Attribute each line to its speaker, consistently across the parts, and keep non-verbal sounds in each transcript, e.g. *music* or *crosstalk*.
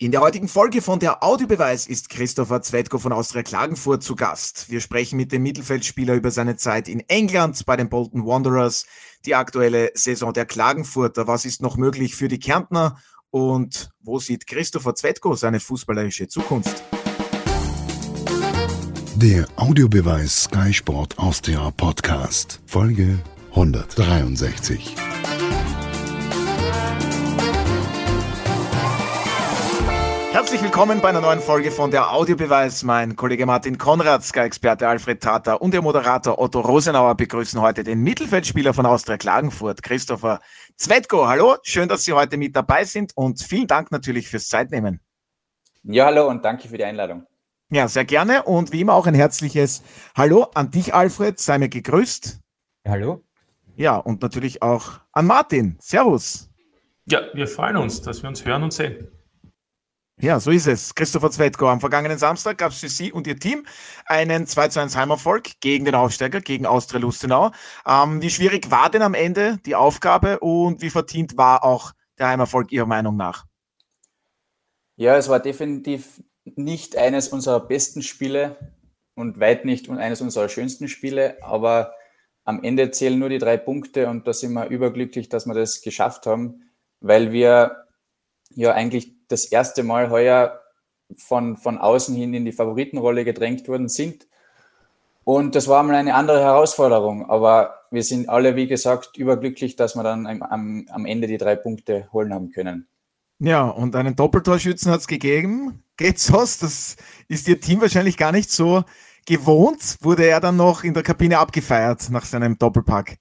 Speaker 1: In der heutigen Folge von der Audiobeweis ist Christopher Zwetko von Austria Klagenfurt zu Gast. Wir sprechen mit dem Mittelfeldspieler über seine Zeit in England bei den Bolton Wanderers, die aktuelle Saison der Klagenfurter. Was ist noch möglich für die Kärntner und wo sieht Christopher Zwetko seine fußballerische Zukunft?
Speaker 2: Der Audiobeweis Sky Sport Austria Podcast, Folge 163.
Speaker 1: Herzlich willkommen bei einer neuen Folge von der Audiobeweis. Mein Kollege Martin Konrad, Sky-Experte Alfred Tata und der Moderator Otto Rosenauer begrüßen heute den Mittelfeldspieler von Austria Klagenfurt, Christopher Zwetko. Hallo, schön, dass Sie heute mit dabei sind und vielen Dank natürlich fürs Zeitnehmen.
Speaker 3: Ja, hallo und danke für die Einladung.
Speaker 1: Ja, sehr gerne und wie immer auch ein herzliches Hallo an dich, Alfred. Sei mir gegrüßt.
Speaker 4: Hallo.
Speaker 1: Ja, und natürlich auch an Martin. Servus.
Speaker 5: Ja, wir freuen uns, dass wir uns hören und sehen.
Speaker 1: Ja, so ist es. Christopher Zwetko, am vergangenen Samstag gab es für Sie und Ihr Team einen 2 zu 1 Heimerfolg gegen den Aufsteiger, gegen Austria Lustenau. Ähm, wie schwierig war denn am Ende die Aufgabe und wie verdient war auch der Heimerfolg Ihrer Meinung nach?
Speaker 3: Ja, es war definitiv nicht eines unserer besten Spiele und weit nicht eines unserer schönsten Spiele, aber am Ende zählen nur die drei Punkte und da sind wir überglücklich, dass wir das geschafft haben, weil wir ja eigentlich das erste Mal heuer von, von außen hin in die Favoritenrolle gedrängt worden sind. Und das war mal eine andere Herausforderung. Aber wir sind alle, wie gesagt, überglücklich, dass wir dann am, am Ende die drei Punkte holen haben können.
Speaker 1: Ja, und einen Doppeltorschützen hat es gegeben. Geht's aus? Das ist Ihr Team wahrscheinlich gar nicht so gewohnt. Wurde er dann noch in der Kabine abgefeiert nach seinem Doppelpack?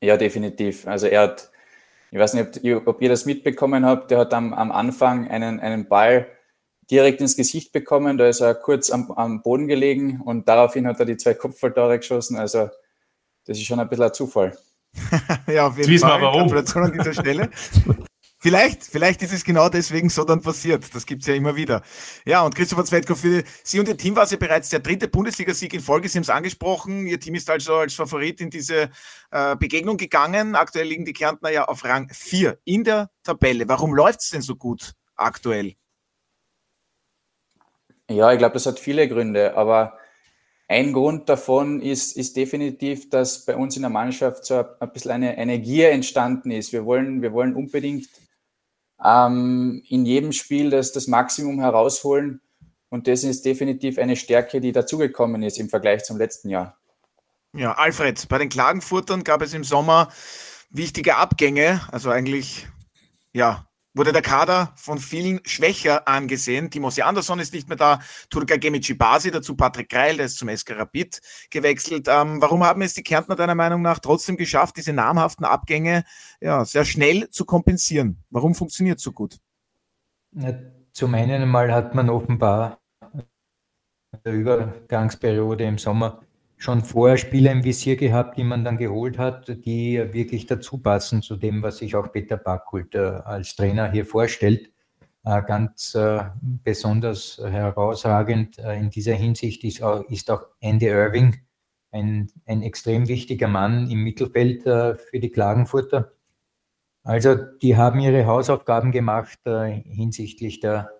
Speaker 3: Ja, definitiv. Also er hat ich weiß nicht, ob, ob ihr das mitbekommen habt, der hat am, am Anfang einen, einen Ball direkt ins Gesicht bekommen, da ist er kurz am, am Boden gelegen und daraufhin hat er die zwei Kopfballtore geschossen. Also das ist schon ein bisschen ein Zufall. *laughs*
Speaker 1: ja, auf jeden
Speaker 5: Wissen
Speaker 1: Fall.
Speaker 5: Wir warum.
Speaker 1: Gratulation an dieser Stelle. *laughs* Vielleicht, vielleicht ist es genau deswegen so dann passiert. Das gibt es ja immer wieder. Ja, und Christopher Zwetko, für Sie und Ihr Team war es ja bereits der dritte Bundesligasieg in Folge. Sie haben es angesprochen. Ihr Team ist also als Favorit in diese äh, Begegnung gegangen. Aktuell liegen die Kärntner ja auf Rang 4 in der Tabelle. Warum läuft es denn so gut aktuell?
Speaker 3: Ja, ich glaube, das hat viele Gründe, aber ein Grund davon ist, ist definitiv, dass bei uns in der Mannschaft so ein bisschen eine, Gier entstanden ist. Wir wollen, wir wollen unbedingt ähm, in jedem Spiel das, das Maximum herausholen. Und das ist definitiv eine Stärke, die dazugekommen ist im Vergleich zum letzten Jahr.
Speaker 1: Ja, Alfred, bei den Klagenfurtern gab es im Sommer wichtige Abgänge, also eigentlich ja, wurde der Kader von vielen schwächer angesehen. Timothy Anderson ist nicht mehr da, Turka Gemici Basi, dazu Patrick Greil, der ist zum SK Rapid gewechselt. Ähm, warum haben es die Kärntner deiner Meinung nach trotzdem geschafft, diese namhaften Abgänge ja, sehr schnell zu kompensieren? Warum funktioniert so gut?
Speaker 4: Ja, zum einen mal hat man offenbar in der Übergangsperiode im Sommer schon vorher Spieler im Visier gehabt, die man dann geholt hat, die wirklich dazu passen zu dem, was sich auch Peter Backhult äh, als Trainer hier vorstellt. Äh, ganz äh, besonders herausragend in dieser Hinsicht ist auch, ist auch Andy Irving, ein, ein extrem wichtiger Mann im Mittelfeld für die Klagenfurter. Also die haben ihre Hausaufgaben gemacht hinsichtlich der,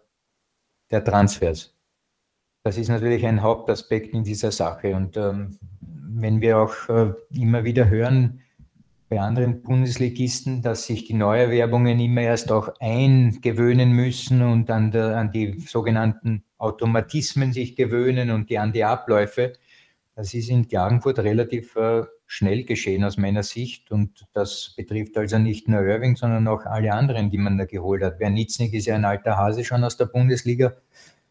Speaker 4: der Transfers. Das ist natürlich ein Hauptaspekt in dieser Sache. Und ähm, wenn wir auch äh, immer wieder hören bei anderen Bundesligisten, dass sich die Neuerwerbungen immer erst auch eingewöhnen müssen und an, der, an die sogenannten Automatismen sich gewöhnen und die, an die Abläufe, das ist in Klagenfurt relativ äh, schnell geschehen aus meiner Sicht. Und das betrifft also nicht nur Irving, sondern auch alle anderen, die man da geholt hat. Wernitznik ist ja ein alter Hase schon aus der Bundesliga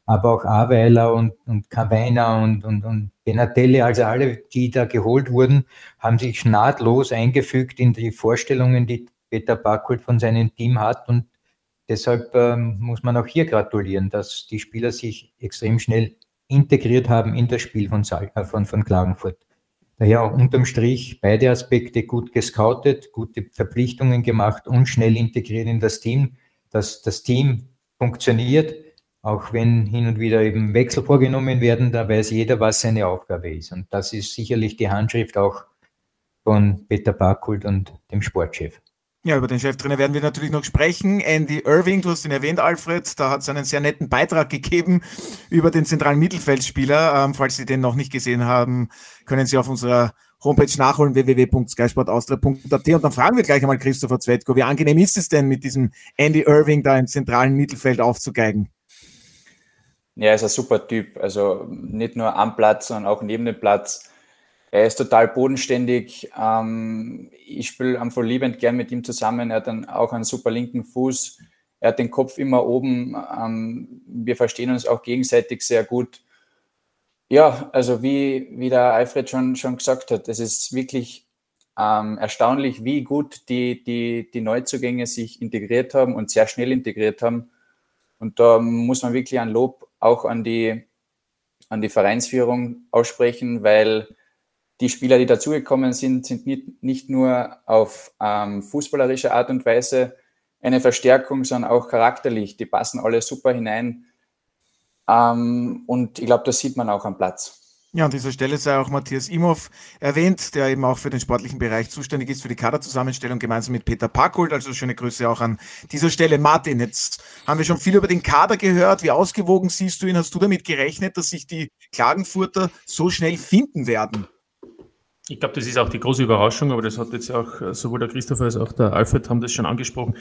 Speaker 4: aber auch Aweiler und, und Cavena und, und, und Benatelli, also alle, die da geholt wurden, haben sich nahtlos eingefügt in die Vorstellungen, die Peter Backholt von seinem Team hat. Und deshalb ähm, muss man auch hier gratulieren, dass die Spieler sich extrem schnell integriert haben in das Spiel von, äh, von, von Klagenfurt. Daher unterm Strich beide Aspekte gut gescoutet, gute Verpflichtungen gemacht und schnell integriert in das Team, dass das Team funktioniert auch wenn hin und wieder eben Wechsel vorgenommen werden, da weiß jeder, was seine Aufgabe ist. Und das ist sicherlich die Handschrift auch von Peter Barkult und dem Sportchef.
Speaker 1: Ja, über den Cheftrainer werden wir natürlich noch sprechen. Andy Irving, du hast ihn erwähnt, Alfred, da hat es einen sehr netten Beitrag gegeben über den zentralen Mittelfeldspieler. Ähm, falls Sie den noch nicht gesehen haben, können Sie auf unserer Homepage nachholen, www.skysportaustria.at. Und dann fragen wir gleich einmal Christopher Zwetko, wie angenehm ist es denn, mit diesem Andy Irving da im zentralen Mittelfeld aufzugeigen?
Speaker 3: Ja, er ist ein super Typ. Also nicht nur am Platz, sondern auch neben dem Platz er ist total bodenständig. Ähm, ich spiele einfach liebend gern mit ihm zusammen. Er hat dann auch einen super linken Fuß. Er hat den Kopf immer oben. Ähm, wir verstehen uns auch gegenseitig sehr gut. Ja, also wie, wie der Alfred schon, schon gesagt hat, es ist wirklich ähm, erstaunlich, wie gut die, die, die Neuzugänge sich integriert haben und sehr schnell integriert haben. Und da muss man wirklich ein Lob auch an die, an die Vereinsführung aussprechen, weil die Spieler, die dazugekommen sind, sind nicht, nicht nur auf ähm, fußballerische Art und Weise eine Verstärkung, sondern auch charakterlich. Die passen alle super hinein. Ähm, und ich glaube, das sieht man auch am Platz.
Speaker 1: Ja, an dieser Stelle sei auch Matthias Imhoff erwähnt, der eben auch für den sportlichen Bereich zuständig ist, für die Kaderzusammenstellung gemeinsam mit Peter Packold. Also schöne Grüße auch an dieser Stelle. Martin, jetzt haben wir schon viel über den Kader gehört. Wie ausgewogen siehst du ihn? Hast du damit gerechnet, dass sich die Klagenfurter so schnell finden werden?
Speaker 5: Ich glaube, das ist auch die große Überraschung, aber das hat jetzt auch äh, sowohl der Christopher als auch der Alfred haben das schon angesprochen,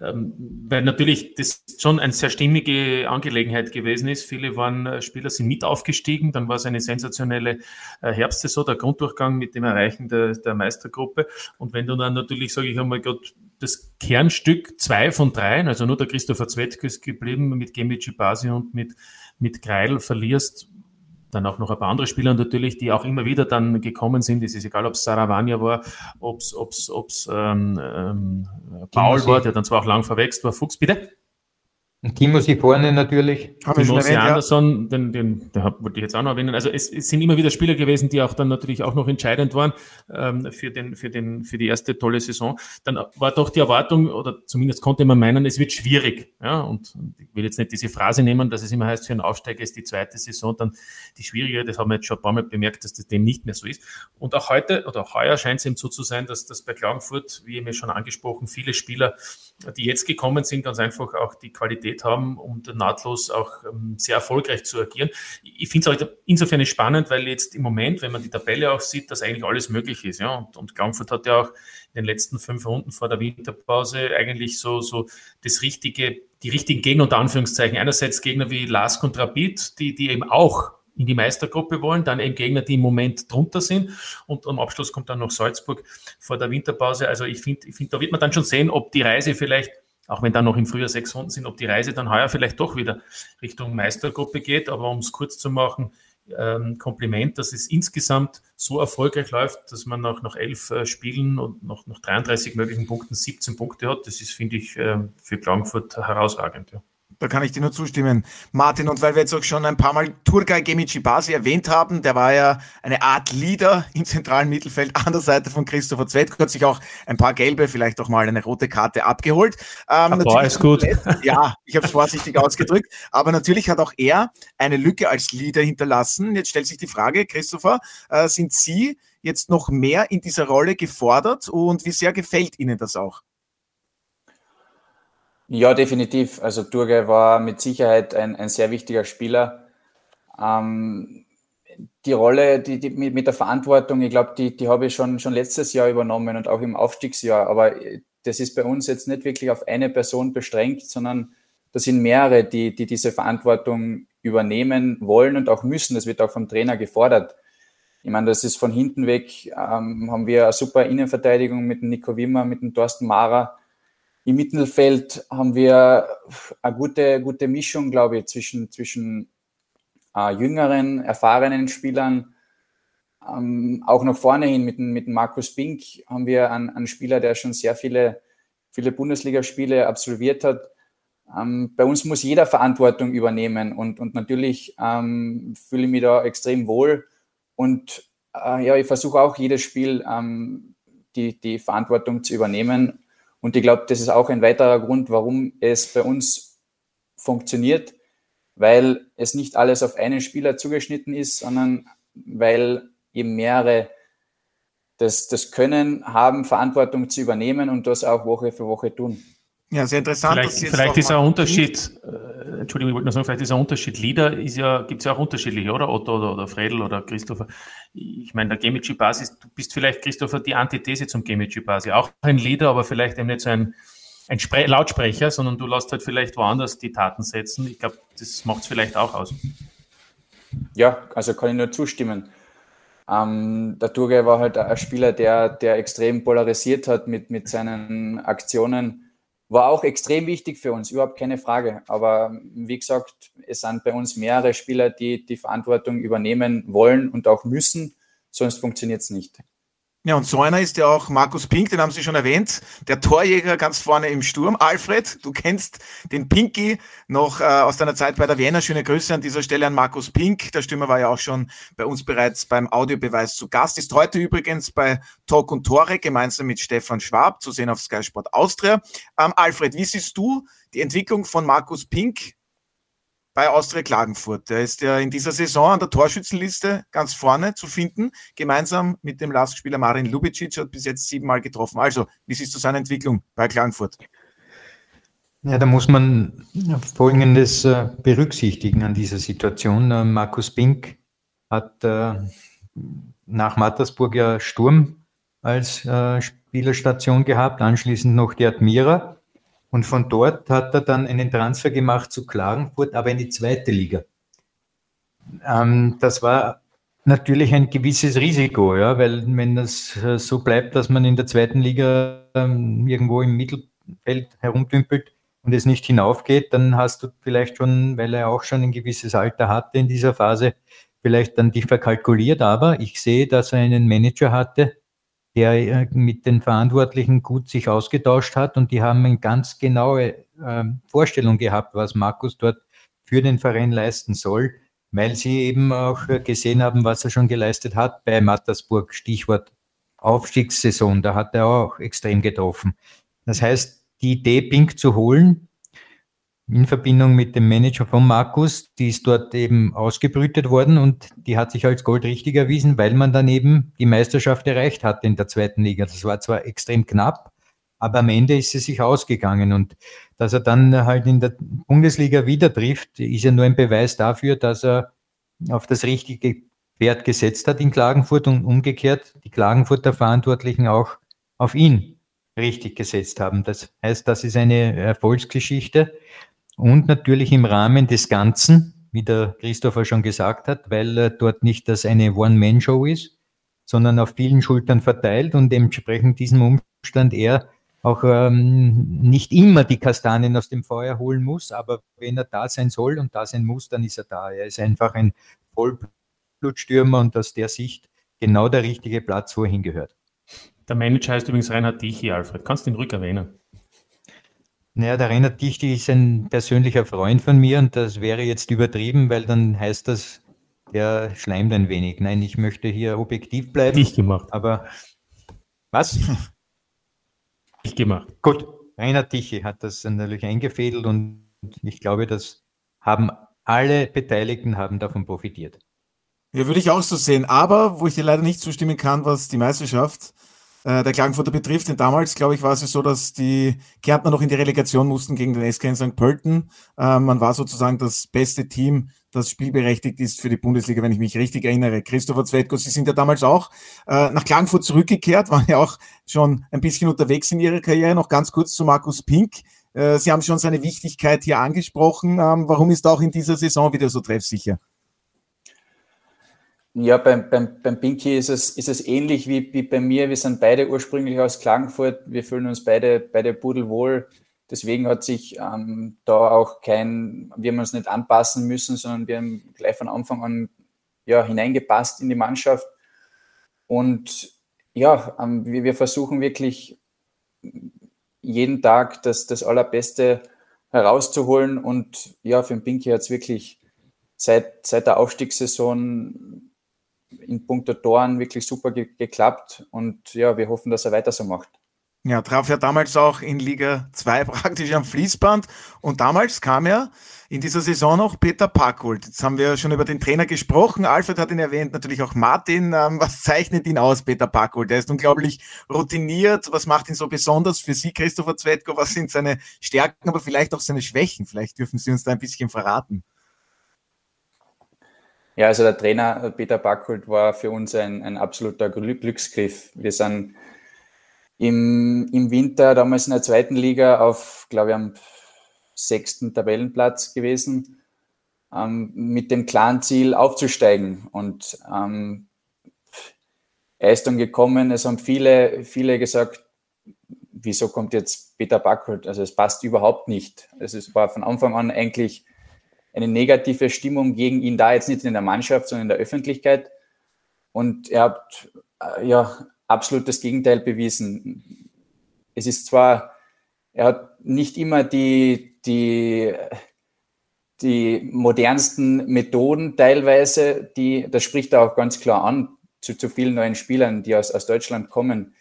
Speaker 5: ähm, weil natürlich das schon eine sehr stimmige Angelegenheit gewesen ist. Viele waren äh, Spieler sind mit aufgestiegen, dann war es eine sensationelle äh, Herbstsaison, der Grunddurchgang mit dem Erreichen der, der Meistergruppe. Und wenn du dann natürlich, sage ich einmal, Gott, das Kernstück zwei von dreien, also nur der Christopher Zwettke ist geblieben mit Gemici Basi und mit, mit Greil verlierst, dann auch noch ein paar andere Spieler natürlich, die auch immer wieder dann gekommen sind. Es ist egal, ob es Saravania war, ob es ähm, ähm, Paul war, der dann zwar auch lang verwechselt war. Fuchs, bitte?
Speaker 4: Timothy vorne natürlich.
Speaker 5: Timothy Anderson, den, den, den wollte ich jetzt auch noch erwähnen. Also es, es, sind immer wieder Spieler gewesen, die auch dann natürlich auch noch entscheidend waren ähm, für, den, für, den, für die erste tolle Saison. Dann war doch die Erwartung, oder zumindest konnte man meinen, es wird schwierig. Ja? Und, und ich will jetzt nicht diese Phrase nehmen, dass es immer heißt, für einen Aufsteiger ist die zweite Saison dann die schwierige. Das haben wir jetzt schon ein paar Mal bemerkt, dass das dem nicht mehr so ist. Und auch heute oder auch heuer scheint es eben so zu sein, dass das bei Klagenfurt, wie eben schon angesprochen, viele Spieler, die jetzt gekommen sind, ganz einfach auch die Qualität haben, um nahtlos auch ähm, sehr erfolgreich zu agieren. Ich finde es auch insofern spannend, weil jetzt im Moment, wenn man die Tabelle auch sieht, dass eigentlich alles möglich ist. Ja? Und, und Frankfurt hat ja auch in den letzten fünf Runden vor der Winterpause eigentlich so, so das richtige, die richtigen Gegner unter Anführungszeichen. Einerseits Gegner wie Lask und Rapid, die, die eben auch in die Meistergruppe wollen, dann eben Gegner, die im Moment drunter sind. Und am Abschluss kommt dann noch Salzburg vor der Winterpause. Also ich finde, ich finde, da wird man dann schon sehen, ob die Reise vielleicht auch wenn dann noch im Frühjahr sechs Runden sind, ob die Reise dann heuer vielleicht doch wieder Richtung Meistergruppe geht. Aber um es kurz zu machen, ähm, Kompliment, dass es insgesamt so erfolgreich läuft, dass man nach, nach elf äh, Spielen und nach, nach 33 möglichen Punkten 17 Punkte hat. Das ist, finde ich, äh, für Klagenfurt herausragend. Ja.
Speaker 1: Da kann ich dir nur zustimmen, Martin. Und weil wir jetzt auch schon ein paar Mal Turgay Gemici Basi erwähnt haben, der war ja eine Art Leader im zentralen Mittelfeld an der Seite von Christopher Zwetko, hat sich auch ein paar gelbe, vielleicht auch mal eine rote Karte abgeholt.
Speaker 5: Ähm, Boah, ist gut.
Speaker 1: Ja, ich habe es vorsichtig ausgedrückt. Aber natürlich hat auch er eine Lücke als Leader hinterlassen. Jetzt stellt sich die Frage, Christopher, äh, sind Sie jetzt noch mehr in dieser Rolle gefordert und wie sehr gefällt Ihnen das auch?
Speaker 3: Ja, definitiv. Also Durge war mit Sicherheit ein, ein sehr wichtiger Spieler. Ähm, die Rolle, die, die mit, der Verantwortung, ich glaube, die, die habe ich schon, schon letztes Jahr übernommen und auch im Aufstiegsjahr. Aber das ist bei uns jetzt nicht wirklich auf eine Person beschränkt, sondern das sind mehrere, die, die diese Verantwortung übernehmen wollen und auch müssen. Das wird auch vom Trainer gefordert. Ich meine, das ist von hinten weg, ähm, haben wir eine super Innenverteidigung mit dem Nico Wimmer, mit dem Thorsten Mara im Mittelfeld haben wir eine gute, gute Mischung, glaube ich, zwischen, zwischen äh, jüngeren, erfahrenen Spielern. Ähm, auch nach vorne hin mit, mit Markus Bink haben wir einen, einen Spieler, der schon sehr viele, viele Bundesligaspiele absolviert hat. Ähm, bei uns muss jeder Verantwortung übernehmen und, und natürlich ähm, fühle ich mich da extrem wohl. Und äh, ja, ich versuche auch jedes Spiel ähm, die, die Verantwortung zu übernehmen und ich glaube, das ist auch ein weiterer Grund, warum es bei uns funktioniert, weil es nicht alles auf einen Spieler zugeschnitten ist, sondern weil eben mehrere das, das Können haben, Verantwortung zu übernehmen und das auch Woche für Woche tun.
Speaker 1: Ja, sehr interessant.
Speaker 5: Vielleicht, vielleicht ist ein Unterschied, äh, Entschuldigung, ich wollte nur sagen, vielleicht ist ein Unterschied. Leader ist ja, gibt es ja auch unterschiedliche, oder? Otto oder, oder Fredel oder Christopher. Ich meine, der Gemici-Basis, du bist vielleicht, Christopher, die Antithese zum Gemici-Basis. Auch ein Leader, aber vielleicht eben nicht so ein, ein Spre Lautsprecher, sondern du lässt halt vielleicht woanders die Taten setzen. Ich glaube, das macht es vielleicht auch aus.
Speaker 3: Ja, also kann ich nur zustimmen. Ähm, der Turgay war halt ein Spieler, der, der extrem polarisiert hat mit, mit seinen Aktionen war auch extrem wichtig für uns, überhaupt keine Frage. Aber wie gesagt, es sind bei uns mehrere Spieler, die die Verantwortung übernehmen wollen und auch müssen, sonst funktioniert es nicht.
Speaker 1: Ja, und so einer ist ja auch Markus Pink, den haben Sie schon erwähnt, der Torjäger ganz vorne im Sturm. Alfred, du kennst den Pinky noch äh, aus deiner Zeit bei der Vienna. Schöne Grüße an dieser Stelle an Markus Pink. Der Stürmer war ja auch schon bei uns bereits beim Audiobeweis zu Gast. Ist heute übrigens bei Talk und Tore gemeinsam mit Stefan Schwab zu sehen auf Sky Sport Austria. Ähm, Alfred, wie siehst du die Entwicklung von Markus Pink bei Austria Klagenfurt. Der ist ja in dieser Saison an der Torschützenliste ganz vorne zu finden, gemeinsam mit dem Lastspieler Marin Lubicic, hat bis jetzt siebenmal getroffen. Also, wie siehst du seine Entwicklung bei Klagenfurt?
Speaker 4: Ja, da muss man Folgendes äh, berücksichtigen an dieser Situation. Äh, Markus Pink hat äh, nach Mattersburg ja Sturm als Spielerstation gehabt, anschließend noch die Admira und von dort hat er dann einen Transfer gemacht zu Klagenfurt, aber in die zweite Liga. Ähm, das war natürlich ein gewisses Risiko, ja, weil wenn das äh, so bleibt, dass man in der zweiten Liga ähm, irgendwo im Mittelfeld herumdümpelt und es nicht hinaufgeht, dann hast du vielleicht schon, weil er auch schon ein gewisses Alter hatte in dieser Phase, vielleicht dann die verkalkuliert. Aber ich sehe, dass er einen Manager hatte, der äh, mit den Verantwortlichen gut sich ausgetauscht hat und die haben eine ganz genaue äh, Vorstellung gehabt, was Markus dort für den Verein leisten soll, weil sie eben auch gesehen haben, was er schon geleistet hat bei Mattersburg. Stichwort Aufstiegssaison, da hat er auch extrem getroffen. Das heißt, die Idee, Pink zu holen, in Verbindung mit dem Manager von Markus, die ist dort eben ausgebrütet worden und die hat sich als Gold richtig erwiesen, weil man dann eben die Meisterschaft erreicht hat in der zweiten Liga. Das war zwar extrem knapp, aber am Ende ist sie sich ausgegangen und dass er dann halt in der Bundesliga wieder trifft, ist ja nur ein Beweis dafür, dass er auf das richtige Wert gesetzt hat in Klagenfurt und umgekehrt die Klagenfurter Verantwortlichen auch auf ihn richtig gesetzt haben. Das heißt, das ist eine Erfolgsgeschichte und natürlich im Rahmen des Ganzen, wie der Christopher schon gesagt hat, weil dort nicht das eine One-Man-Show ist, sondern auf vielen Schultern verteilt und entsprechend diesem Umstand er auch ähm, nicht immer die Kastanien aus dem Feuer holen muss, aber wenn er da sein soll und da sein muss, dann ist er da. Er ist einfach ein Vollblutstürmer und aus der Sicht genau der richtige Platz, wo er hingehört.
Speaker 5: Der Manager heißt übrigens Reinhard Dichi, Alfred. Kannst du ihn ruhig erwähnen?
Speaker 4: Naja, der Reinhard Dichti ist ein persönlicher Freund von mir und das wäre jetzt übertrieben, weil dann heißt das, der schleimt ein wenig. Nein, ich möchte hier objektiv bleiben.
Speaker 5: Nicht gemacht.
Speaker 4: Aber was? *laughs*
Speaker 5: Nicht gemacht.
Speaker 4: Gut, Reinhard Dichi hat das natürlich eingefädelt und ich glaube, das haben alle Beteiligten haben davon profitiert.
Speaker 1: Ja, würde ich auch so sehen. Aber wo ich dir leider nicht zustimmen kann, was die Meisterschaft äh, der Klagenfurter betrifft. Denn damals, glaube ich, war es so, dass die Kärntner noch in die Relegation mussten gegen den SK in St. Pölten. Äh, man war sozusagen das beste Team, das spielberechtigt ist für die Bundesliga, wenn ich mich richtig erinnere. Christopher Zwetko, Sie sind ja damals auch äh, nach Klagenfurt zurückgekehrt, waren ja auch schon ein bisschen unterwegs in Ihrer Karriere. Noch ganz kurz zu Markus Pink. Äh, Sie haben schon seine Wichtigkeit hier angesprochen. Ähm, warum ist er auch in dieser Saison wieder so treffsicher?
Speaker 3: Ja, beim, beim, beim Pinky ist es, ist es ähnlich wie, wie bei mir. Wir sind beide ursprünglich aus Klagenfurt. Wir fühlen uns beide, beide pudelwohl. Deswegen hat sich ähm, da auch kein, wir haben uns nicht anpassen müssen, sondern wir haben gleich von Anfang an ja, hineingepasst in die Mannschaft. Und ja, ähm, wir, wir versuchen wirklich jeden Tag das, das Allerbeste herauszuholen. Und ja, für den Pinky hat es wirklich seit, seit der Aufstiegssaison in puncto Toren wirklich super ge geklappt und ja, wir hoffen, dass er weiter so macht.
Speaker 1: Ja, traf ja damals auch in Liga 2 *laughs* praktisch am Fließband. Und damals kam ja in dieser Saison noch Peter Packold. Jetzt haben wir schon über den Trainer gesprochen. Alfred hat ihn erwähnt, natürlich auch Martin. Ähm, was zeichnet ihn aus, Peter Packold? Er ist unglaublich routiniert. Was macht ihn so besonders für Sie, Christopher Zwetko? Was sind seine Stärken, aber vielleicht auch seine Schwächen? Vielleicht dürfen Sie uns da ein bisschen verraten.
Speaker 3: Ja, also der Trainer Peter Packold war für uns ein, ein absoluter Glücksgriff. Wir sind im, im Winter damals in der zweiten Liga auf, glaube ich, am sechsten Tabellenplatz gewesen, ähm, mit dem klaren Ziel aufzusteigen. Und ähm, er ist dann gekommen, es haben viele, viele gesagt, wieso kommt jetzt Peter Backholt? Also es passt überhaupt nicht. Also es war von Anfang an eigentlich eine negative Stimmung gegen ihn da, jetzt nicht in der Mannschaft, sondern in der Öffentlichkeit. Und er hat äh, ja absolut das Gegenteil bewiesen. Es ist zwar, er hat nicht immer die, die, die modernsten Methoden teilweise, die, das spricht er auch ganz klar an zu, zu vielen neuen Spielern, die aus, aus Deutschland kommen.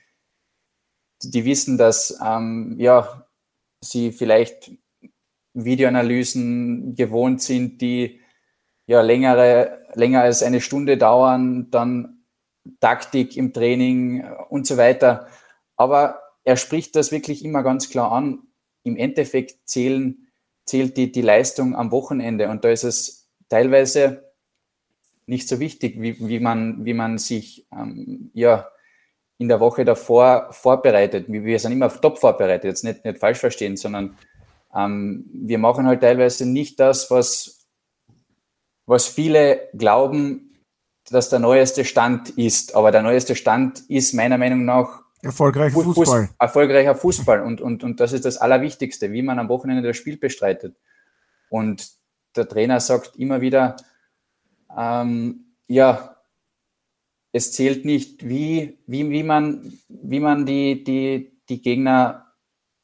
Speaker 3: Die wissen, dass ähm, ja, sie vielleicht Videoanalysen gewohnt sind, die ja längere, länger als eine Stunde dauern, dann Taktik im Training und so weiter. Aber er spricht das wirklich immer ganz klar an. Im Endeffekt zählen, zählt die, die Leistung am Wochenende und da ist es teilweise nicht so wichtig, wie, wie, man, wie man sich ähm, ja, in der Woche davor vorbereitet. Wir sind immer top vorbereitet, jetzt nicht, nicht falsch verstehen, sondern ähm, wir machen halt teilweise nicht das, was, was viele glauben, dass der neueste Stand ist. Aber der neueste Stand ist meiner Meinung nach
Speaker 1: erfolgreicher Fußball. Fuß,
Speaker 3: erfolgreicher Fußball. Und, und, und das ist das Allerwichtigste, wie man am Wochenende das Spiel bestreitet. Und der Trainer sagt immer wieder, ähm, ja, es zählt nicht, wie, wie, wie man, wie man die, die, die Gegner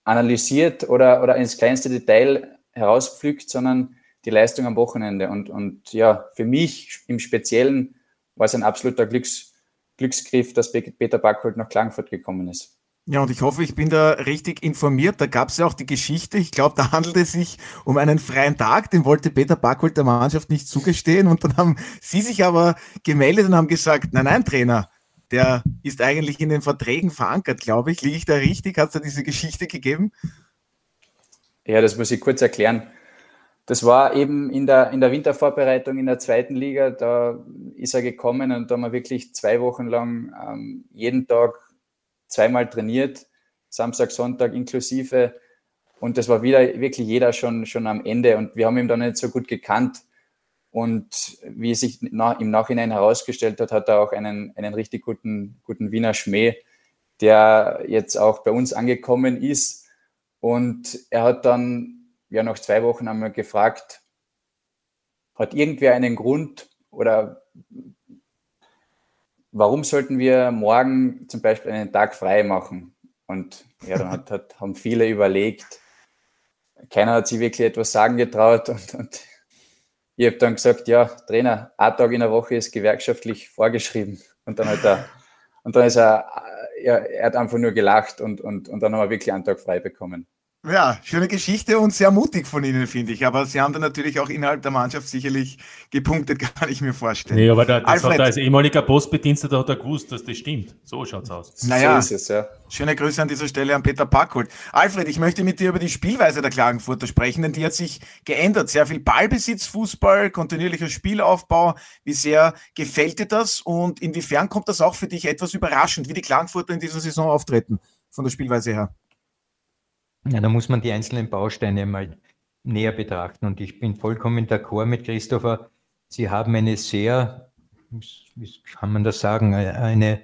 Speaker 3: analysiert oder, oder ins kleinste Detail herauspflückt, sondern die Leistung am Wochenende. Und, und ja, für mich im Speziellen war es ein absoluter Glücks, Glücksgriff, dass Peter Backholt nach Klagenfurt gekommen ist.
Speaker 1: Ja, und ich hoffe, ich bin da richtig informiert. Da gab es ja auch die Geschichte. Ich glaube, da handelte es sich um einen freien Tag. Den wollte Peter Backholt der Mannschaft nicht zugestehen. Und dann haben sie sich aber gemeldet und haben gesagt, nein, nein, Trainer, der ist eigentlich in den Verträgen verankert, glaube ich. Liege ich da richtig? Hat es da diese Geschichte gegeben?
Speaker 3: Ja, das muss ich kurz erklären. Das war eben in der, in der Wintervorbereitung in der zweiten Liga. Da ist er gekommen und da haben wir wirklich zwei Wochen lang ähm, jeden Tag zweimal trainiert, Samstag, Sonntag inklusive. Und das war wieder wirklich jeder schon, schon am Ende. Und wir haben ihn dann nicht so gut gekannt. Und wie es sich im Nachhinein herausgestellt hat, hat er auch einen, einen richtig guten, guten Wiener Schmäh, der jetzt auch bei uns angekommen ist. Und er hat dann ja nach zwei Wochen einmal gefragt, hat irgendwer einen Grund oder warum sollten wir morgen zum Beispiel einen Tag frei machen? Und ja, dann hat, hat, haben viele überlegt. Keiner hat sich wirklich etwas sagen getraut und, und ich habe dann gesagt, ja, Trainer, ein Tag in der Woche ist gewerkschaftlich vorgeschrieben. Und dann hat er, und dann ist er, ja, er hat einfach nur gelacht und, und, und dann haben wir wirklich einen Tag frei bekommen.
Speaker 1: Ja, schöne Geschichte und sehr mutig von Ihnen, finde ich. Aber Sie haben dann natürlich auch innerhalb der Mannschaft sicherlich gepunktet, *laughs* kann ich mir vorstellen.
Speaker 5: Nee, aber da, das Alfred, hat er als ehemaliger Postbediensteter hat er gewusst, dass das stimmt. So schaut es aus.
Speaker 1: Naja, so ist es, ja. Schöne Grüße an dieser Stelle an Peter Packholt. Alfred, ich möchte mit dir über die Spielweise der Klagenfurter sprechen, denn die hat sich geändert. Sehr viel Ballbesitz, Fußball, kontinuierlicher Spielaufbau. Wie sehr gefällt dir das und inwiefern kommt das auch für dich etwas überraschend, wie die Klagenfurter in dieser Saison auftreten, von der Spielweise her?
Speaker 4: Ja, da muss man die einzelnen Bausteine mal näher betrachten. Und ich bin vollkommen d'accord mit Christopher. Sie haben eine sehr, wie kann man das sagen, eine,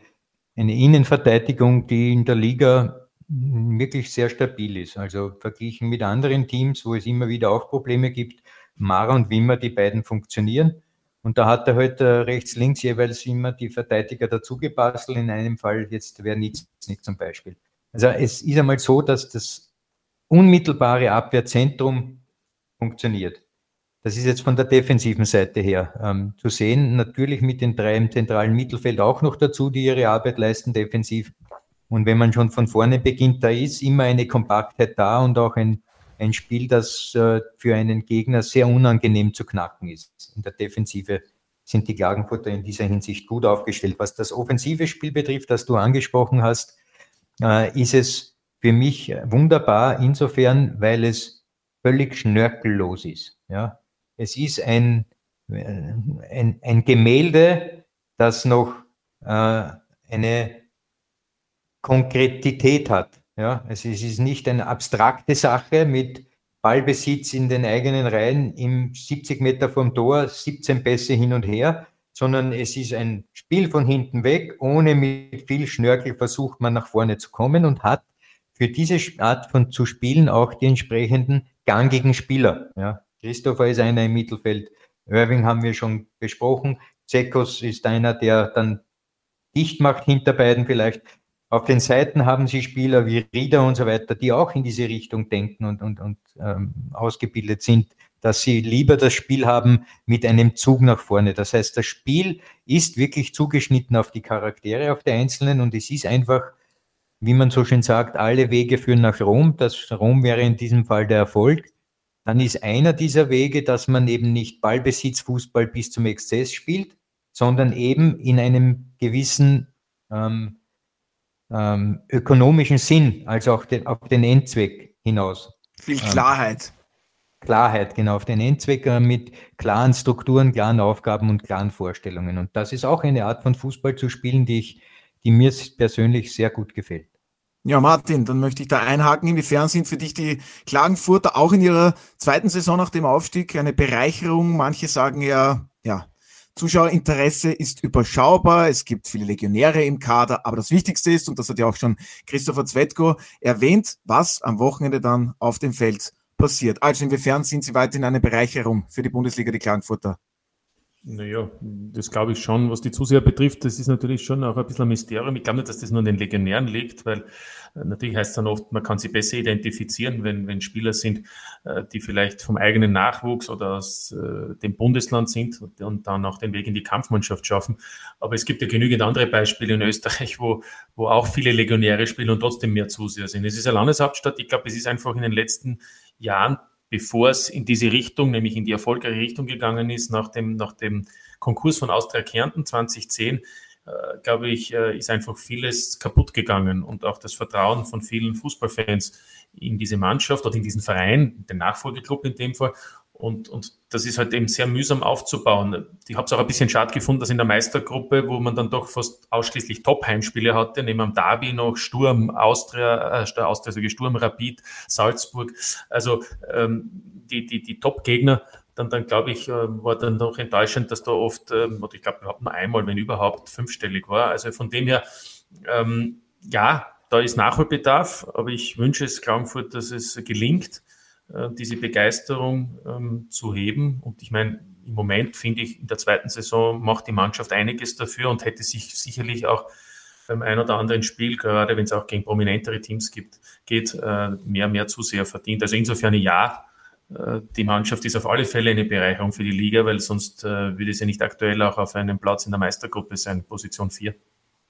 Speaker 4: eine Innenverteidigung, die in der Liga wirklich sehr stabil ist. Also verglichen mit anderen Teams, wo es immer wieder auch Probleme gibt, Mara und Wimmer, die beiden funktionieren. Und da hat er halt rechts, links jeweils immer die Verteidiger dazu gebastelt. In einem Fall jetzt wäre nichts nicht zum Beispiel. Also es ist einmal so, dass das unmittelbare Abwehrzentrum funktioniert. Das ist jetzt von der defensiven Seite her ähm, zu sehen. Natürlich mit den drei im zentralen Mittelfeld auch noch dazu, die ihre Arbeit leisten defensiv. Und wenn man schon von vorne beginnt, da ist immer eine Kompaktheit da und auch ein, ein Spiel, das äh, für einen Gegner sehr unangenehm zu knacken ist. In der Defensive sind die Klagenfurter in dieser Hinsicht gut aufgestellt. Was das offensive Spiel betrifft, das du angesprochen hast, äh, ist es für mich wunderbar insofern, weil es völlig schnörkellos ist. Ja? Es ist ein, ein, ein Gemälde, das noch äh, eine Konkretität hat. Ja? Also es ist nicht eine abstrakte Sache mit Ballbesitz in den eigenen Reihen im 70 Meter vom Tor, 17 Pässe hin und her, sondern es ist ein Spiel von hinten weg, ohne mit viel Schnörkel versucht man nach vorne zu kommen und hat für diese Art von zu spielen auch die entsprechenden gangigen Spieler. Ja. Christopher ist einer im Mittelfeld, Irving haben wir schon besprochen, Zekos ist einer, der dann dicht macht hinter beiden vielleicht. Auf den Seiten haben sie Spieler wie Rieder und so weiter, die auch in diese Richtung denken und, und, und ähm, ausgebildet sind, dass sie lieber das Spiel haben mit einem Zug nach vorne. Das heißt, das Spiel ist wirklich zugeschnitten auf die Charaktere, auf die Einzelnen und es ist einfach, wie man so schön sagt, alle Wege führen nach Rom. Das Rom wäre in diesem Fall der Erfolg. Dann ist einer dieser Wege, dass man eben nicht Ballbesitzfußball bis zum Exzess spielt, sondern eben in einem gewissen ähm, ähm, ökonomischen Sinn, also auch den, auf den Endzweck hinaus.
Speaker 1: Viel ähm, Klarheit.
Speaker 4: Ähm, Klarheit, genau, auf den Endzweck äh, mit klaren Strukturen, klaren Aufgaben und klaren Vorstellungen. Und das ist auch eine Art von Fußball zu spielen, die, ich, die mir persönlich sehr gut gefällt.
Speaker 1: Ja, Martin, dann möchte ich da einhaken. Inwiefern sind für dich die Klagenfurter auch in ihrer zweiten Saison nach dem Aufstieg eine Bereicherung? Manche sagen ja, ja, Zuschauerinteresse ist überschaubar. Es gibt viele Legionäre im Kader. Aber das Wichtigste ist, und das hat ja auch schon Christopher Zwetko erwähnt, was am Wochenende dann auf dem Feld passiert. Also inwiefern sind Sie weiterhin eine Bereicherung für die Bundesliga, die Klagenfurter?
Speaker 5: Naja, das glaube ich schon. Was die Zuseher betrifft, das ist natürlich schon auch ein bisschen ein Mysterium. Ich glaube nicht, dass das nur an den Legionären liegt, weil äh, natürlich heißt es dann oft, man kann sie besser identifizieren, wenn, wenn Spieler sind, äh, die vielleicht vom eigenen Nachwuchs oder aus äh, dem Bundesland sind und dann auch den Weg in die Kampfmannschaft schaffen. Aber es gibt ja genügend andere Beispiele in Österreich, wo, wo auch viele Legionäre spielen und trotzdem mehr Zuseher sind. Es ist eine Landeshauptstadt. Ich glaube, es ist einfach in den letzten Jahren bevor es in diese Richtung, nämlich in die erfolgreiche Richtung gegangen ist, nach dem, nach dem Konkurs von Austria Kärnten 2010, äh, glaube ich, äh, ist einfach vieles kaputt gegangen und auch das Vertrauen von vielen Fußballfans in diese Mannschaft oder in diesen Verein, den Nachfolgeclub in dem Fall. Und, und das ist halt eben sehr mühsam aufzubauen. Ich habe es auch ein bisschen schade gefunden, dass in der Meistergruppe, wo man dann doch fast ausschließlich Top-Heimspiele hatte, neben am Derby noch Sturm, Austria, äh, Austria, also Sturm, Rapid, Salzburg, also ähm, die, die, die Top-Gegner, dann, dann glaube ich, äh, war dann doch enttäuschend, dass da oft, ähm, oder ich glaube überhaupt nur einmal, wenn überhaupt, fünfstellig war. Also von dem her, ähm, ja, da ist Nachholbedarf, aber ich wünsche es Klagenfurt, dass es gelingt äh, diese Begeisterung ähm, zu heben. Und ich meine, im Moment finde ich, in der zweiten Saison macht die Mannschaft einiges dafür und hätte sich sicherlich auch beim ein oder anderen Spiel, gerade wenn es auch gegen prominentere Teams gibt, geht, äh, mehr, mehr zu sehr verdient. Also insofern ja, äh, die Mannschaft ist auf alle Fälle eine Bereicherung für die Liga, weil sonst äh, würde sie nicht aktuell auch auf einem Platz in der Meistergruppe sein, Position 4.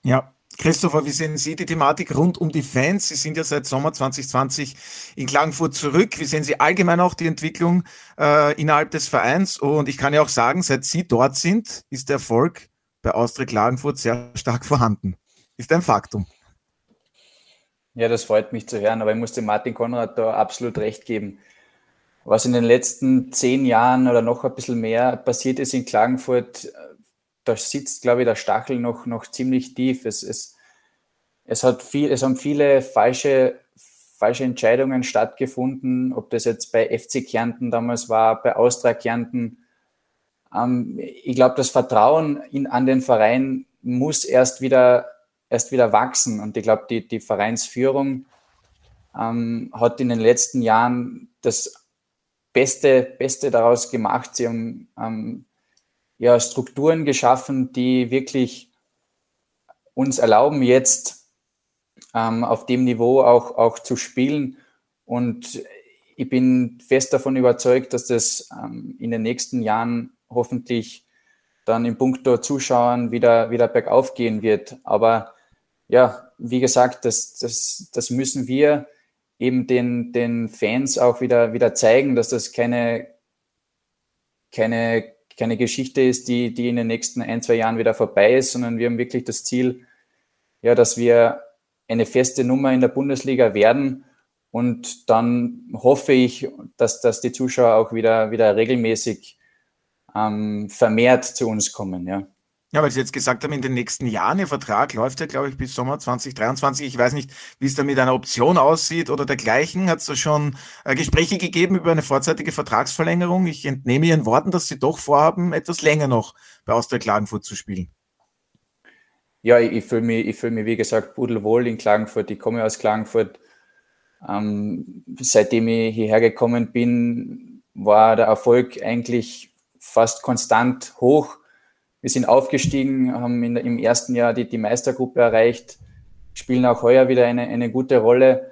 Speaker 1: Ja, Christopher, wie sehen Sie die Thematik rund um die Fans? Sie sind ja seit Sommer 2020 in Klagenfurt zurück. Wie sehen Sie allgemein auch die Entwicklung äh, innerhalb des Vereins? Und ich kann ja auch sagen, seit Sie dort sind, ist der Erfolg bei Austria Klagenfurt sehr stark vorhanden. Ist ein Faktum.
Speaker 3: Ja, das freut mich zu hören, aber ich muss dem Martin Konrad da absolut recht geben. Was in den letzten zehn Jahren oder noch ein bisschen mehr passiert ist in Klagenfurt, da sitzt, glaube ich, der Stachel noch, noch ziemlich tief. Es, es, es, hat viel, es haben viele falsche, falsche Entscheidungen stattgefunden, ob das jetzt bei FC Kärnten damals war, bei Austria Kärnten. Ähm, ich glaube, das Vertrauen in, an den Verein muss erst wieder, erst wieder wachsen. Und ich glaube, die, die Vereinsführung ähm, hat in den letzten Jahren das Beste, Beste daraus gemacht. Sie haben ähm, ja, Strukturen geschaffen, die wirklich uns erlauben, jetzt ähm, auf dem Niveau auch, auch zu spielen. Und ich bin fest davon überzeugt, dass das ähm, in den nächsten Jahren hoffentlich dann im Punkto Zuschauern wieder, wieder bergauf gehen wird. Aber ja, wie gesagt, das, das, das müssen wir eben den, den Fans auch wieder, wieder zeigen, dass das keine, keine, keine Geschichte ist, die, die in den nächsten ein, zwei Jahren wieder vorbei ist, sondern wir haben wirklich das Ziel, ja, dass wir eine feste Nummer in der Bundesliga werden. Und dann hoffe ich, dass, dass die Zuschauer auch wieder, wieder regelmäßig ähm, vermehrt zu uns kommen. Ja.
Speaker 1: Ja, weil Sie jetzt gesagt haben, in den nächsten Jahren, Ihr Vertrag läuft ja, glaube ich, bis Sommer 2023. Ich weiß nicht, wie es da mit einer Option aussieht oder dergleichen. Hat es da schon äh, Gespräche gegeben über eine vorzeitige Vertragsverlängerung? Ich entnehme Ihren Worten, dass Sie doch vorhaben, etwas länger noch bei Austria Klagenfurt zu spielen.
Speaker 3: Ja, ich, ich fühle mich, fühl mich, wie gesagt, pudelwohl in Klagenfurt. Ich komme aus Klagenfurt. Ähm, seitdem ich hierher gekommen bin, war der Erfolg eigentlich fast konstant hoch wir sind aufgestiegen, haben in, im ersten Jahr die, die Meistergruppe erreicht, spielen auch heuer wieder eine, eine gute Rolle.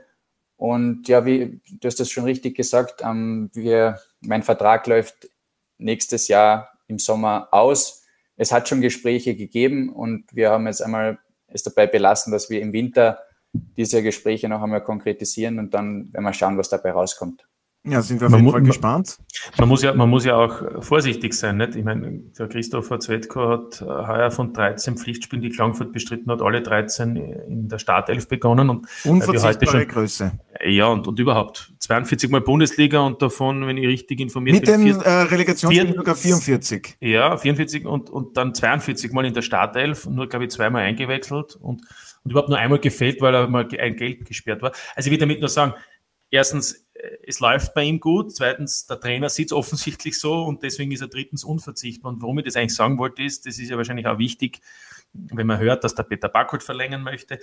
Speaker 3: Und ja, wie du hast das schon richtig gesagt, ähm, wir, mein Vertrag läuft nächstes Jahr im Sommer aus. Es hat schon Gespräche gegeben und wir haben jetzt einmal es dabei belassen, dass wir im Winter diese Gespräche noch einmal konkretisieren und dann werden wir schauen, was dabei rauskommt.
Speaker 1: Ja, sind wir auf man jeden Fall gespannt.
Speaker 5: Man muss, ja, man muss ja auch vorsichtig sein. Nicht? Ich meine, der Christopher Zwetko hat äh, heuer von 13 Pflichtspielen, die Klangfurt bestritten hat, alle 13 in der Startelf begonnen. Und
Speaker 1: Unverzichtbare Größe.
Speaker 5: Ja, und, und überhaupt 42 Mal Bundesliga und davon, wenn ich richtig informiert
Speaker 1: Mit bin, dem äh, Relegationsspiel sogar 44.
Speaker 5: Ja, 44 und, und dann 42 Mal in der Startelf, nur glaube ich zweimal eingewechselt und, und überhaupt nur einmal gefällt, weil er mal ein Geld gesperrt war. Also ich will damit nur sagen, erstens, es läuft bei ihm gut. Zweitens, der Trainer sieht es offensichtlich so und deswegen ist er drittens unverzichtbar. Und warum ich das eigentlich sagen wollte, ist, das ist ja wahrscheinlich auch wichtig, wenn man hört, dass der Peter Backholt verlängern möchte,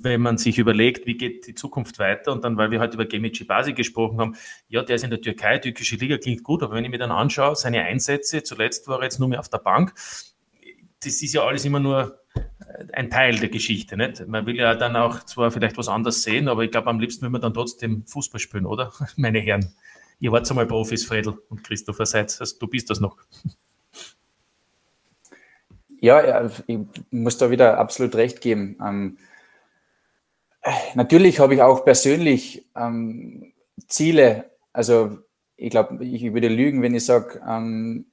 Speaker 5: wenn man sich überlegt, wie geht die Zukunft weiter und dann, weil wir heute über Gemici Basi gesprochen haben, ja, der ist in der Türkei, türkische Liga klingt gut, aber wenn ich mir dann anschaue, seine Einsätze, zuletzt war er jetzt nur mehr auf der Bank, das ist ja alles immer nur ein Teil der Geschichte. Nicht? Man will ja dann auch zwar vielleicht was anderes sehen, aber ich glaube, am liebsten will man dann trotzdem Fußball spielen, oder? *laughs* Meine Herren. Ihr wart einmal Profis, Fredel und Christopher Seitz. Also, du bist das noch.
Speaker 3: Ja, ich muss da wieder absolut recht geben. Ähm, natürlich habe ich auch persönlich ähm, Ziele. Also ich glaube, ich würde lügen, wenn ich sage, ähm,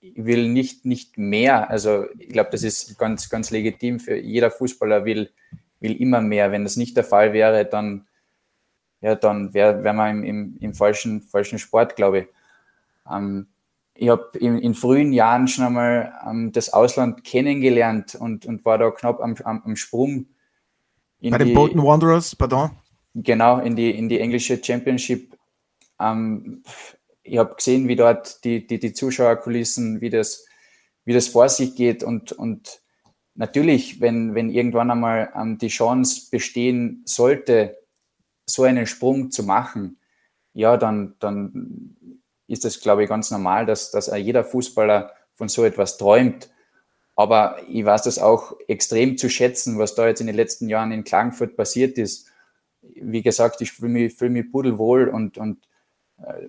Speaker 3: will nicht, nicht mehr. Also ich glaube, das ist ganz, ganz legitim für jeder Fußballer will, will immer mehr. Wenn das nicht der Fall wäre, dann, ja, dann wäre wär man im, im, im, falschen, falschen Sport, glaube ich. Ähm, ich habe in, in, frühen Jahren schon einmal ähm, das Ausland kennengelernt und, und war da knapp am, am, am Sprung.
Speaker 1: Bei den Bolton Wanderers, pardon?
Speaker 3: Genau, in die, in die englische Championship. Ähm, ich habe gesehen, wie dort die, die, die Zuschauerkulissen, wie das, wie das vor sich geht. Und, und natürlich, wenn, wenn irgendwann einmal ähm, die Chance bestehen sollte, so einen Sprung zu machen, ja, dann, dann ist das, glaube ich, ganz normal, dass, dass jeder Fußballer von so etwas träumt. Aber ich weiß das auch extrem zu schätzen, was da jetzt in den letzten Jahren in Klagenfurt passiert ist. Wie gesagt, ich fühle mich, fühl mich pudelwohl und, und äh,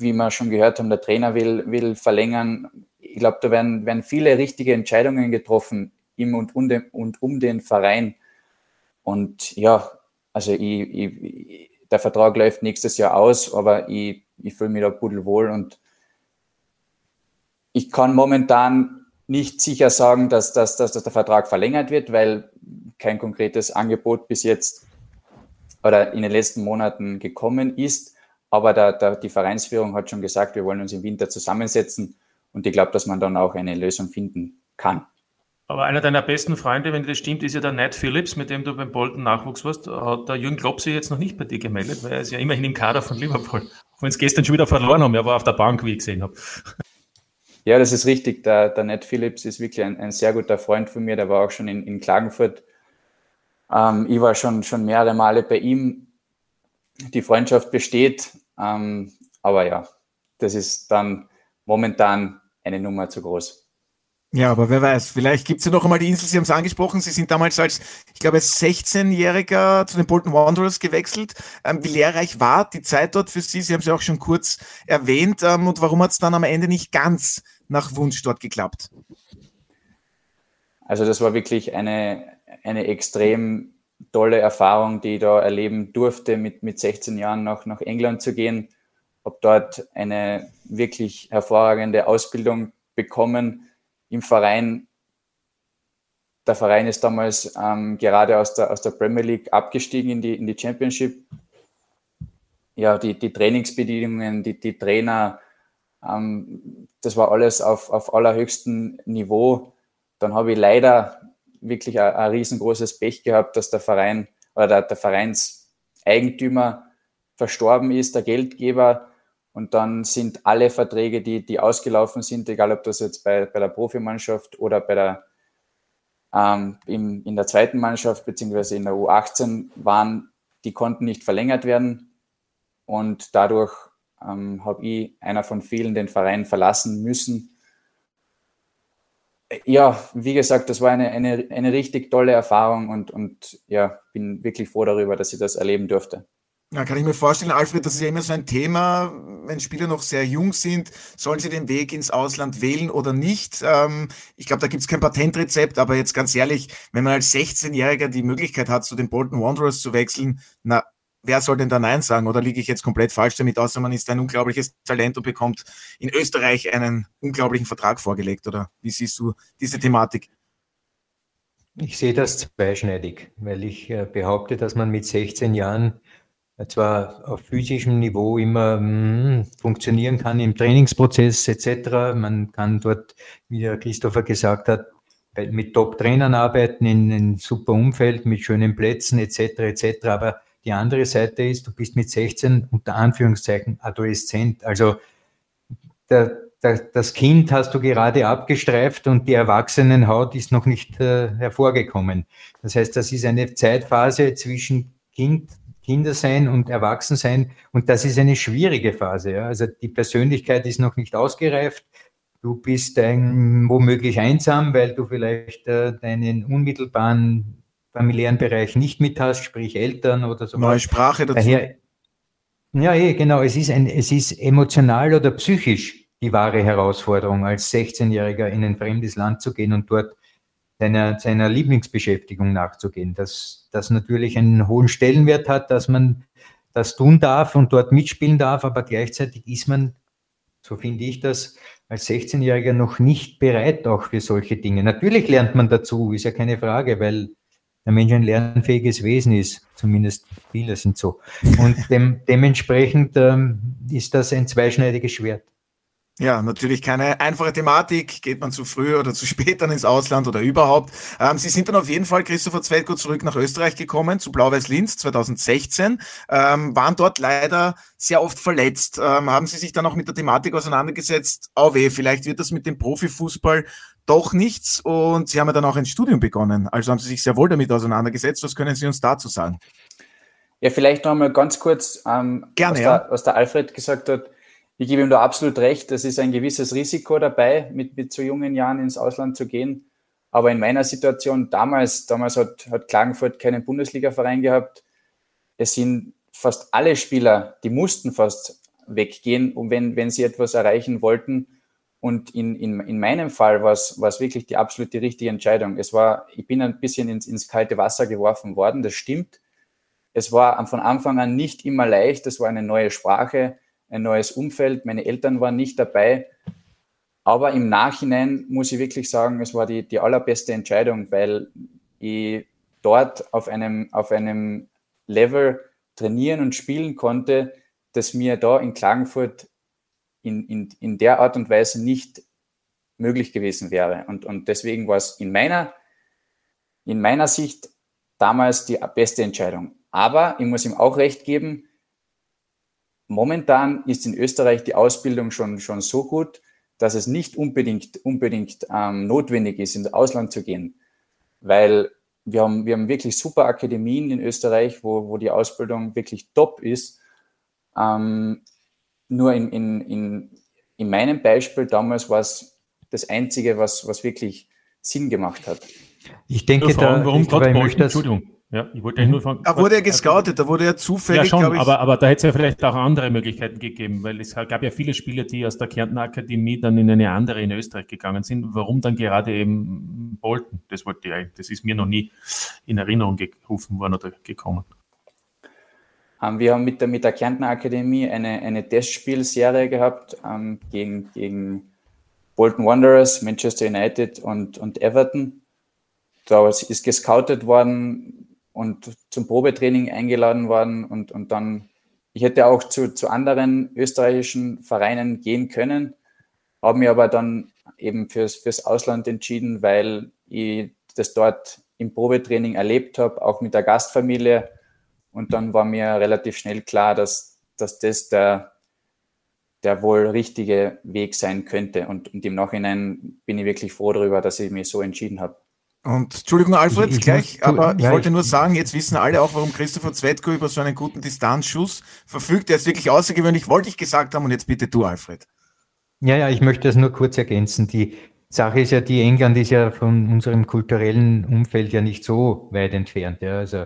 Speaker 3: wie wir schon gehört haben, der Trainer will, will verlängern. Ich glaube, da werden, werden viele richtige Entscheidungen getroffen im und um den, und um den Verein. Und ja, also ich, ich, der Vertrag läuft nächstes Jahr aus, aber ich, ich fühle mich da pudelwohl und ich kann momentan nicht sicher sagen, dass, dass, dass, dass der Vertrag verlängert wird, weil kein konkretes Angebot bis jetzt oder in den letzten Monaten gekommen ist. Aber da, da, die Vereinsführung hat schon gesagt, wir wollen uns im Winter zusammensetzen und ich glaube, dass man dann auch eine Lösung finden kann.
Speaker 5: Aber einer deiner besten Freunde, wenn das stimmt, ist ja der Nat Phillips, mit dem du beim Bolton Nachwuchs warst. Hat der Jürgen Klopp sich jetzt noch nicht bei dir gemeldet, weil er ist ja immerhin im Kader von Liverpool. Auch wenn es gestern schon wieder verloren haben, er war auf der Bank, wie ich gesehen habe.
Speaker 3: Ja, das ist richtig. Der, der Nat Phillips ist wirklich ein, ein sehr guter Freund von mir. Der war auch schon in, in Klagenfurt. Ähm, ich war schon, schon mehrere Male bei ihm die Freundschaft besteht. Ähm, aber ja, das ist dann momentan eine Nummer zu groß.
Speaker 1: Ja, aber wer weiß, vielleicht gibt es ja noch einmal die Insel, Sie haben es angesprochen, Sie sind damals als, ich glaube, als 16-Jähriger zu den Bolton Wanderers gewechselt. Ähm, wie lehrreich war die Zeit dort für Sie? Sie haben es ja auch schon kurz erwähnt. Ähm, und warum hat es dann am Ende nicht ganz nach Wunsch dort geklappt?
Speaker 3: Also das war wirklich eine, eine extrem tolle Erfahrung, die ich da erleben durfte, mit, mit 16 Jahren nach, nach England zu gehen. Habe dort eine wirklich hervorragende Ausbildung bekommen im Verein. Der Verein ist damals ähm, gerade aus der, aus der Premier League abgestiegen in die, in die Championship. Ja, die, die Trainingsbedingungen, die, die Trainer, ähm, das war alles auf, auf allerhöchstem Niveau. Dann habe ich leider wirklich ein, ein riesengroßes Pech gehabt, dass der Verein oder der, der Vereinseigentümer verstorben ist, der Geldgeber. Und dann sind alle Verträge, die, die ausgelaufen sind, egal ob das jetzt bei, bei der Profimannschaft oder bei der, ähm, im, in der zweiten Mannschaft beziehungsweise in der U18 waren, die konnten nicht verlängert werden. Und dadurch ähm, habe ich einer von vielen den Verein verlassen müssen ja, wie gesagt, das war eine, eine, eine richtig tolle Erfahrung und, und ja, bin wirklich froh darüber, dass ich das erleben durfte.
Speaker 1: Ja, kann ich mir vorstellen, Alfred, das ist ja immer so ein Thema, wenn Spieler noch sehr jung sind, sollen sie den Weg ins Ausland wählen oder nicht? Ähm, ich glaube, da gibt es kein Patentrezept, aber jetzt ganz ehrlich, wenn man als 16-Jähriger die Möglichkeit hat, zu den Bolton Wanderers zu wechseln, na, wer soll denn da Nein sagen? Oder liege ich jetzt komplett falsch damit, außer man ist ein unglaubliches Talent und bekommt in Österreich einen unglaublichen Vertrag vorgelegt? Oder wie siehst du diese Thematik?
Speaker 4: Ich sehe das zweischneidig, weil ich äh, behaupte, dass man mit 16 Jahren äh, zwar auf physischem Niveau immer mh, hm, funktionieren kann im Trainingsprozess etc. Man kann dort, wie der Christopher gesagt hat, mit Top-Trainern arbeiten in einem super Umfeld mit schönen Plätzen etc. etc. Aber die andere Seite ist, du bist mit 16 unter Anführungszeichen Adoleszent. Also der, der, das Kind hast du gerade abgestreift und die Erwachsenenhaut ist noch nicht äh, hervorgekommen. Das heißt, das ist eine Zeitphase zwischen Kind, Kindersein und Erwachsensein und das ist eine schwierige Phase. Ja? Also die Persönlichkeit ist noch nicht ausgereift. Du bist ein, womöglich einsam, weil du vielleicht äh, deinen unmittelbaren familiären Bereich nicht mit hast, sprich Eltern oder so.
Speaker 1: Neue Sprache dazu. Daher,
Speaker 4: ja, eh, genau. Es ist, ein, es ist emotional oder psychisch die wahre Herausforderung, als 16-Jähriger in ein fremdes Land zu gehen und dort seiner, seiner Lieblingsbeschäftigung nachzugehen. Das, das natürlich einen hohen Stellenwert hat, dass man das tun darf und dort mitspielen darf, aber gleichzeitig ist man, so finde ich das, als 16-Jähriger noch nicht bereit auch für solche Dinge. Natürlich lernt man dazu, ist ja keine Frage, weil der Mensch ein lernfähiges Wesen ist. Zumindest viele sind so. Und *laughs* dem, dementsprechend ähm, ist das ein zweischneidiges Schwert.
Speaker 1: Ja, natürlich keine einfache Thematik. Geht man zu früh oder zu spät dann ins Ausland oder überhaupt? Ähm, Sie sind dann auf jeden Fall, Christopher Zweitko, zurück nach Österreich gekommen, zu Blau-Weiß-Linz 2016, ähm, waren dort leider sehr oft verletzt. Ähm, haben Sie sich dann auch mit der Thematik auseinandergesetzt? Oh weh, vielleicht wird das mit dem Profifußball doch nichts und Sie haben ja dann auch ein Studium begonnen. Also haben Sie sich sehr wohl damit auseinandergesetzt. Was können Sie uns dazu sagen?
Speaker 3: Ja, vielleicht noch einmal ganz kurz, ähm,
Speaker 1: Gerne,
Speaker 3: was,
Speaker 1: ja.
Speaker 3: der, was der Alfred gesagt hat. Ich gebe ihm da absolut recht. Es ist ein gewisses Risiko dabei, mit, mit so jungen Jahren ins Ausland zu gehen. Aber in meiner Situation damals, damals hat, hat Klagenfurt keinen Bundesliga-Verein gehabt. Es sind fast alle Spieler, die mussten fast weggehen, wenn, wenn sie etwas erreichen wollten. Und in, in, in meinem Fall war es, wirklich die absolut die richtige Entscheidung. Es war, ich bin ein bisschen ins, ins kalte Wasser geworfen worden, das stimmt. Es war von Anfang an nicht immer leicht, es war eine neue Sprache, ein neues Umfeld, meine Eltern waren nicht dabei. Aber im Nachhinein muss ich wirklich sagen, es war die, die allerbeste Entscheidung, weil ich dort auf einem, auf einem Level trainieren und spielen konnte, das mir da in Klagenfurt in, in, in der Art und Weise nicht möglich gewesen wäre. Und, und deswegen war es in meiner, in meiner Sicht damals die beste Entscheidung. Aber ich muss ihm auch recht geben, momentan ist in Österreich die Ausbildung schon, schon so gut, dass es nicht unbedingt, unbedingt ähm, notwendig ist, ins Ausland zu gehen. Weil wir haben, wir haben wirklich super Akademien in Österreich, wo, wo die Ausbildung wirklich top ist. Ähm, nur in, in, in, in meinem Beispiel damals war es das Einzige, was, was wirklich Sinn gemacht hat.
Speaker 5: Ich denke, da,
Speaker 4: warum
Speaker 5: Gott möchte, Entschuldigung. Ja, ich wollte nur
Speaker 1: fragen. Da wurde er gescoutet, da wurde er zufällig.
Speaker 5: Ja, schon, aber, aber da hätte es ja vielleicht auch andere Möglichkeiten gegeben, weil es gab ja viele Spieler, die aus der Kärntner Akademie dann in eine andere in Österreich gegangen sind. Warum dann gerade eben Bolton? Das wollte ich, das ist mir noch nie in Erinnerung gerufen worden oder gekommen.
Speaker 3: Ähm, wir haben mit der, mit der Kärntner Akademie eine, eine Testspielserie gehabt ähm, gegen, gegen Bolton Wanderers, Manchester United und, und Everton. Da ist gescoutet worden, und zum Probetraining eingeladen worden und, und dann, ich hätte auch zu, zu anderen österreichischen Vereinen gehen können, habe mir aber dann eben fürs, fürs Ausland entschieden, weil ich das dort im Probetraining erlebt habe, auch mit der Gastfamilie. Und dann war mir relativ schnell klar, dass, dass das der, der wohl richtige Weg sein könnte. Und, und im Nachhinein bin ich wirklich froh darüber, dass ich mich so entschieden habe.
Speaker 1: Und Entschuldigung, Alfred, ich, ich gleich, muss, aber ich ja, wollte nur sagen, jetzt wissen alle auch, warum Christopher Zwetko über so einen guten Distanzschuss verfügt. Der ist wirklich außergewöhnlich, wollte ich gesagt haben. Und jetzt bitte du, Alfred.
Speaker 4: Ja, ja, ich möchte das nur kurz ergänzen. Die Sache ist ja, die England ist ja von unserem kulturellen Umfeld ja nicht so weit entfernt. Ja. Also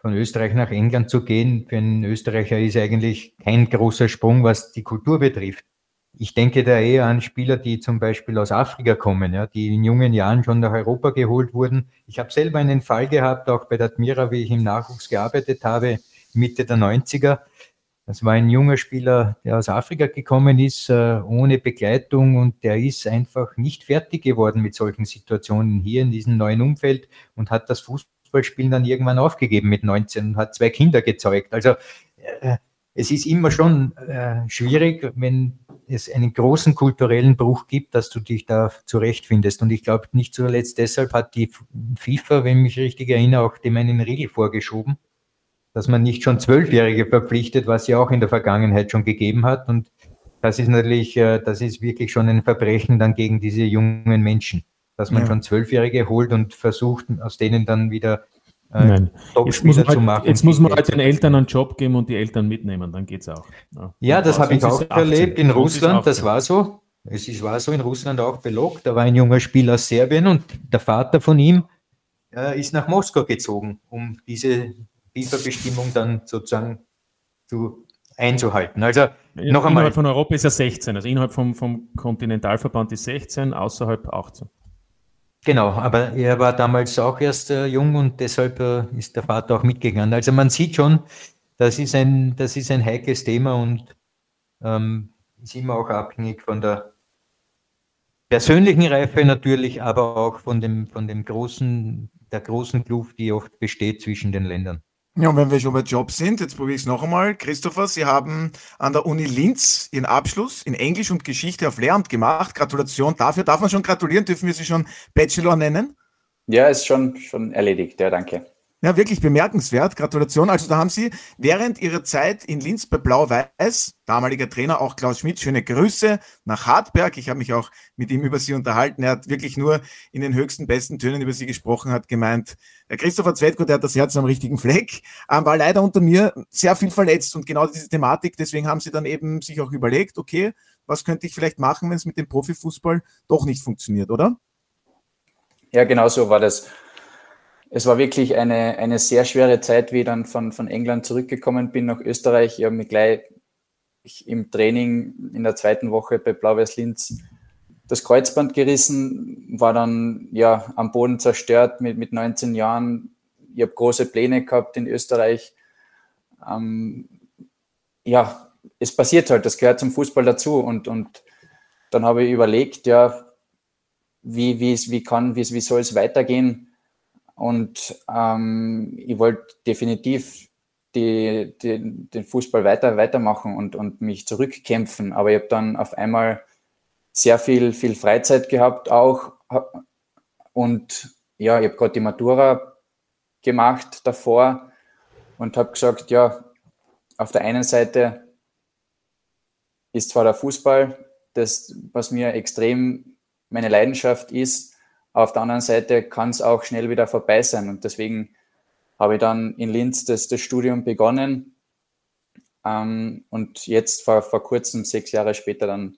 Speaker 4: von Österreich nach England zu gehen, für einen Österreicher ist eigentlich kein großer Sprung, was die Kultur betrifft. Ich denke da eher an Spieler, die zum Beispiel aus Afrika kommen, ja, die in jungen Jahren schon nach Europa geholt wurden. Ich habe selber einen Fall gehabt, auch bei der Admira, wie ich im Nachwuchs gearbeitet habe, Mitte der 90er. Das war ein junger Spieler, der aus Afrika gekommen ist, äh, ohne Begleitung und der ist einfach nicht fertig geworden mit solchen Situationen hier in diesem neuen Umfeld und hat das Fußballspielen dann irgendwann aufgegeben mit 19 und hat zwei Kinder gezeugt. Also äh, es ist immer schon äh, schwierig, wenn es einen großen kulturellen Bruch gibt, dass du dich da zurechtfindest. Und ich glaube, nicht zuletzt deshalb hat die FIFA, wenn ich mich richtig erinnere, auch dem einen Riegel vorgeschoben, dass man nicht schon Zwölfjährige verpflichtet, was ja auch in der Vergangenheit schon gegeben hat. Und das ist natürlich, äh, das ist wirklich schon ein Verbrechen dann gegen diese jungen Menschen, dass man ja. schon Zwölfjährige holt und versucht, aus denen dann wieder
Speaker 5: äh, Nein. Jetzt muss, halt, machen, jetzt muss man halt den Eltern einen Job geben und die Eltern mitnehmen, dann geht es auch.
Speaker 4: Ja, ja das habe ich auch erlebt in Russland, das war so. Es ist, war so in Russland auch belockt. Da war ein junger Spieler aus Serbien und der Vater von ihm äh, ist nach Moskau gezogen, um diese FIFA-Bestimmung dann sozusagen zu, einzuhalten. Also
Speaker 5: noch einmal. Innerhalb von Europa ist er 16, also innerhalb vom, vom Kontinentalverband ist 16, außerhalb 18.
Speaker 4: Genau, aber er war damals auch erst äh, jung und deshalb äh, ist der Vater auch mitgegangen. Also man sieht schon, das ist ein, das ist ein heikles Thema und ähm, ist immer auch abhängig von der persönlichen Reife natürlich, aber auch von dem, von dem großen, der großen Kluft, die oft besteht zwischen den Ländern.
Speaker 1: Ja, und wenn wir schon bei Jobs sind, jetzt probiere ich es noch einmal. Christopher, Sie haben an der Uni Linz Ihren Abschluss in Englisch und Geschichte auf Lehramt gemacht. Gratulation dafür. Darf man schon gratulieren? Dürfen wir Sie schon Bachelor nennen?
Speaker 3: Ja, ist schon, schon erledigt. Ja, danke.
Speaker 1: Ja, wirklich bemerkenswert. Gratulation. Also da haben Sie während Ihrer Zeit in Linz bei Blau-Weiß, damaliger Trainer auch Klaus Schmidt, schöne Grüße nach Hartberg. Ich habe mich auch mit ihm über Sie unterhalten. Er hat wirklich nur in den höchsten, besten Tönen über Sie gesprochen, hat gemeint, der Christopher Zwetko, der hat das Herz am richtigen Fleck, ähm, war leider unter mir sehr viel verletzt und genau diese Thematik, deswegen haben Sie dann eben sich auch überlegt, okay, was könnte ich vielleicht machen, wenn es mit dem Profifußball doch nicht funktioniert, oder?
Speaker 3: Ja, genau so war das es war wirklich eine, eine sehr schwere Zeit, wie ich dann von, von England zurückgekommen bin nach Österreich. Ich habe mich gleich im Training in der zweiten Woche bei Blau-Weiß Linz das Kreuzband gerissen, war dann ja am Boden zerstört mit, mit 19 Jahren. Ich habe große Pläne gehabt in Österreich. Ähm, ja, es passiert halt, das gehört zum Fußball dazu. Und, und dann habe ich überlegt, ja, wie, wie, wie kann, wie, wie soll es weitergehen? Und ähm, ich wollte definitiv die, die, den Fußball weiter, weitermachen und, und mich zurückkämpfen. Aber ich habe dann auf einmal sehr viel, viel Freizeit gehabt auch. Und ja, ich habe gerade die Matura gemacht davor und habe gesagt, ja, auf der einen Seite ist zwar der Fußball das, was mir extrem meine Leidenschaft ist, auf der anderen Seite kann es auch schnell wieder vorbei sein. Und deswegen habe ich dann in Linz das, das Studium begonnen ähm, und jetzt vor, vor kurzem, sechs Jahre später, dann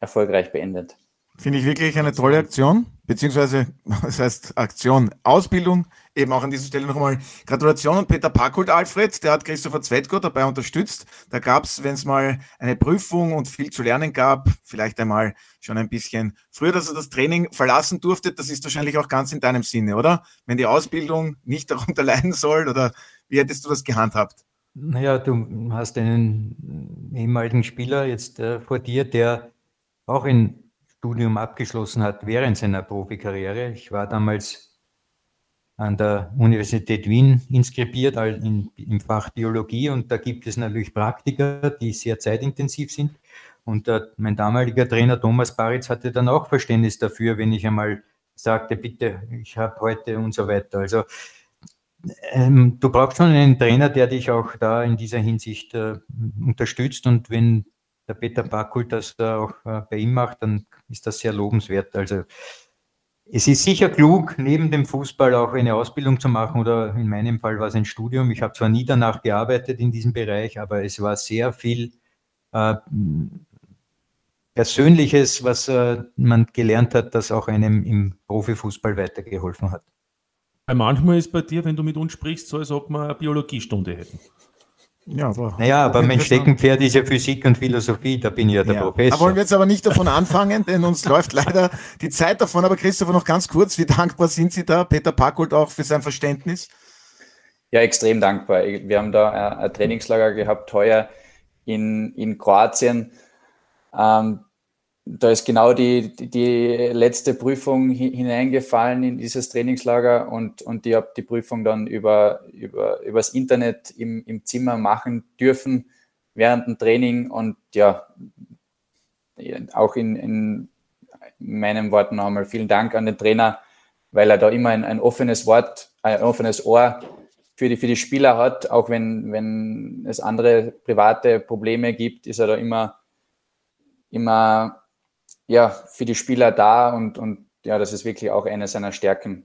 Speaker 3: erfolgreich beendet.
Speaker 1: Finde ich wirklich eine tolle Aktion. beziehungsweise, *laughs* das heißt Aktion, Ausbildung. Eben auch an dieser Stelle nochmal Gratulation an Peter Packold, Alfred, der hat Christopher Zwetko dabei unterstützt. Da gab es, wenn es mal eine Prüfung und viel zu lernen gab, vielleicht einmal schon ein bisschen früher, dass er das Training verlassen durfte. Das ist wahrscheinlich auch ganz in deinem Sinne, oder? Wenn die Ausbildung nicht *laughs* darunter leiden soll, oder wie hättest du das gehandhabt?
Speaker 4: Naja, du hast einen ehemaligen Spieler jetzt äh, vor dir, der auch in Studium abgeschlossen hat während seiner Profikarriere. Ich war damals an der Universität Wien inskribiert in, im Fach Biologie und da gibt es natürlich Praktika, die sehr zeitintensiv sind. Und äh, mein damaliger Trainer Thomas Baritz hatte dann auch Verständnis dafür, wenn ich einmal sagte, bitte, ich habe heute und so weiter. Also ähm, du brauchst schon einen Trainer, der dich auch da in dieser Hinsicht äh, unterstützt und wenn der Peter Backholt das auch äh, bei ihm macht, dann ist das sehr lobenswert. Also es ist sicher klug, neben dem Fußball auch eine Ausbildung zu machen oder in meinem Fall war es ein Studium. Ich habe zwar nie danach gearbeitet in diesem Bereich, aber es war sehr viel äh, Persönliches, was äh, man gelernt hat, das auch einem im Profifußball weitergeholfen hat.
Speaker 5: Manchmal ist bei dir, wenn du mit uns sprichst, so als ob wir eine Biologiestunde hätten.
Speaker 4: Ja, aber naja, *laughs* aber mein Steckenpferd ist ja Physik und Philosophie, da bin ich ja der ja. Professor.
Speaker 1: Da wollen wir jetzt aber nicht davon anfangen, denn uns läuft leider die Zeit davon. Aber Christopher, noch ganz kurz, wie dankbar sind Sie da, Peter Packold, auch für sein Verständnis?
Speaker 3: Ja, extrem dankbar. Wir haben da ein Trainingslager gehabt heuer in, in Kroatien. Ähm, da ist genau die, die letzte Prüfung hineingefallen in dieses Trainingslager und, und ich habe die Prüfung dann über, über, übers Internet im, im Zimmer machen dürfen während dem Training und ja, auch in, in meinen Worten noch einmal vielen Dank an den Trainer, weil er da immer ein, ein offenes Wort, ein offenes Ohr für die, für die Spieler hat, auch wenn, wenn es andere private Probleme gibt, ist er da immer, immer ja, für die Spieler da und, und ja, das ist wirklich auch eine seiner Stärken.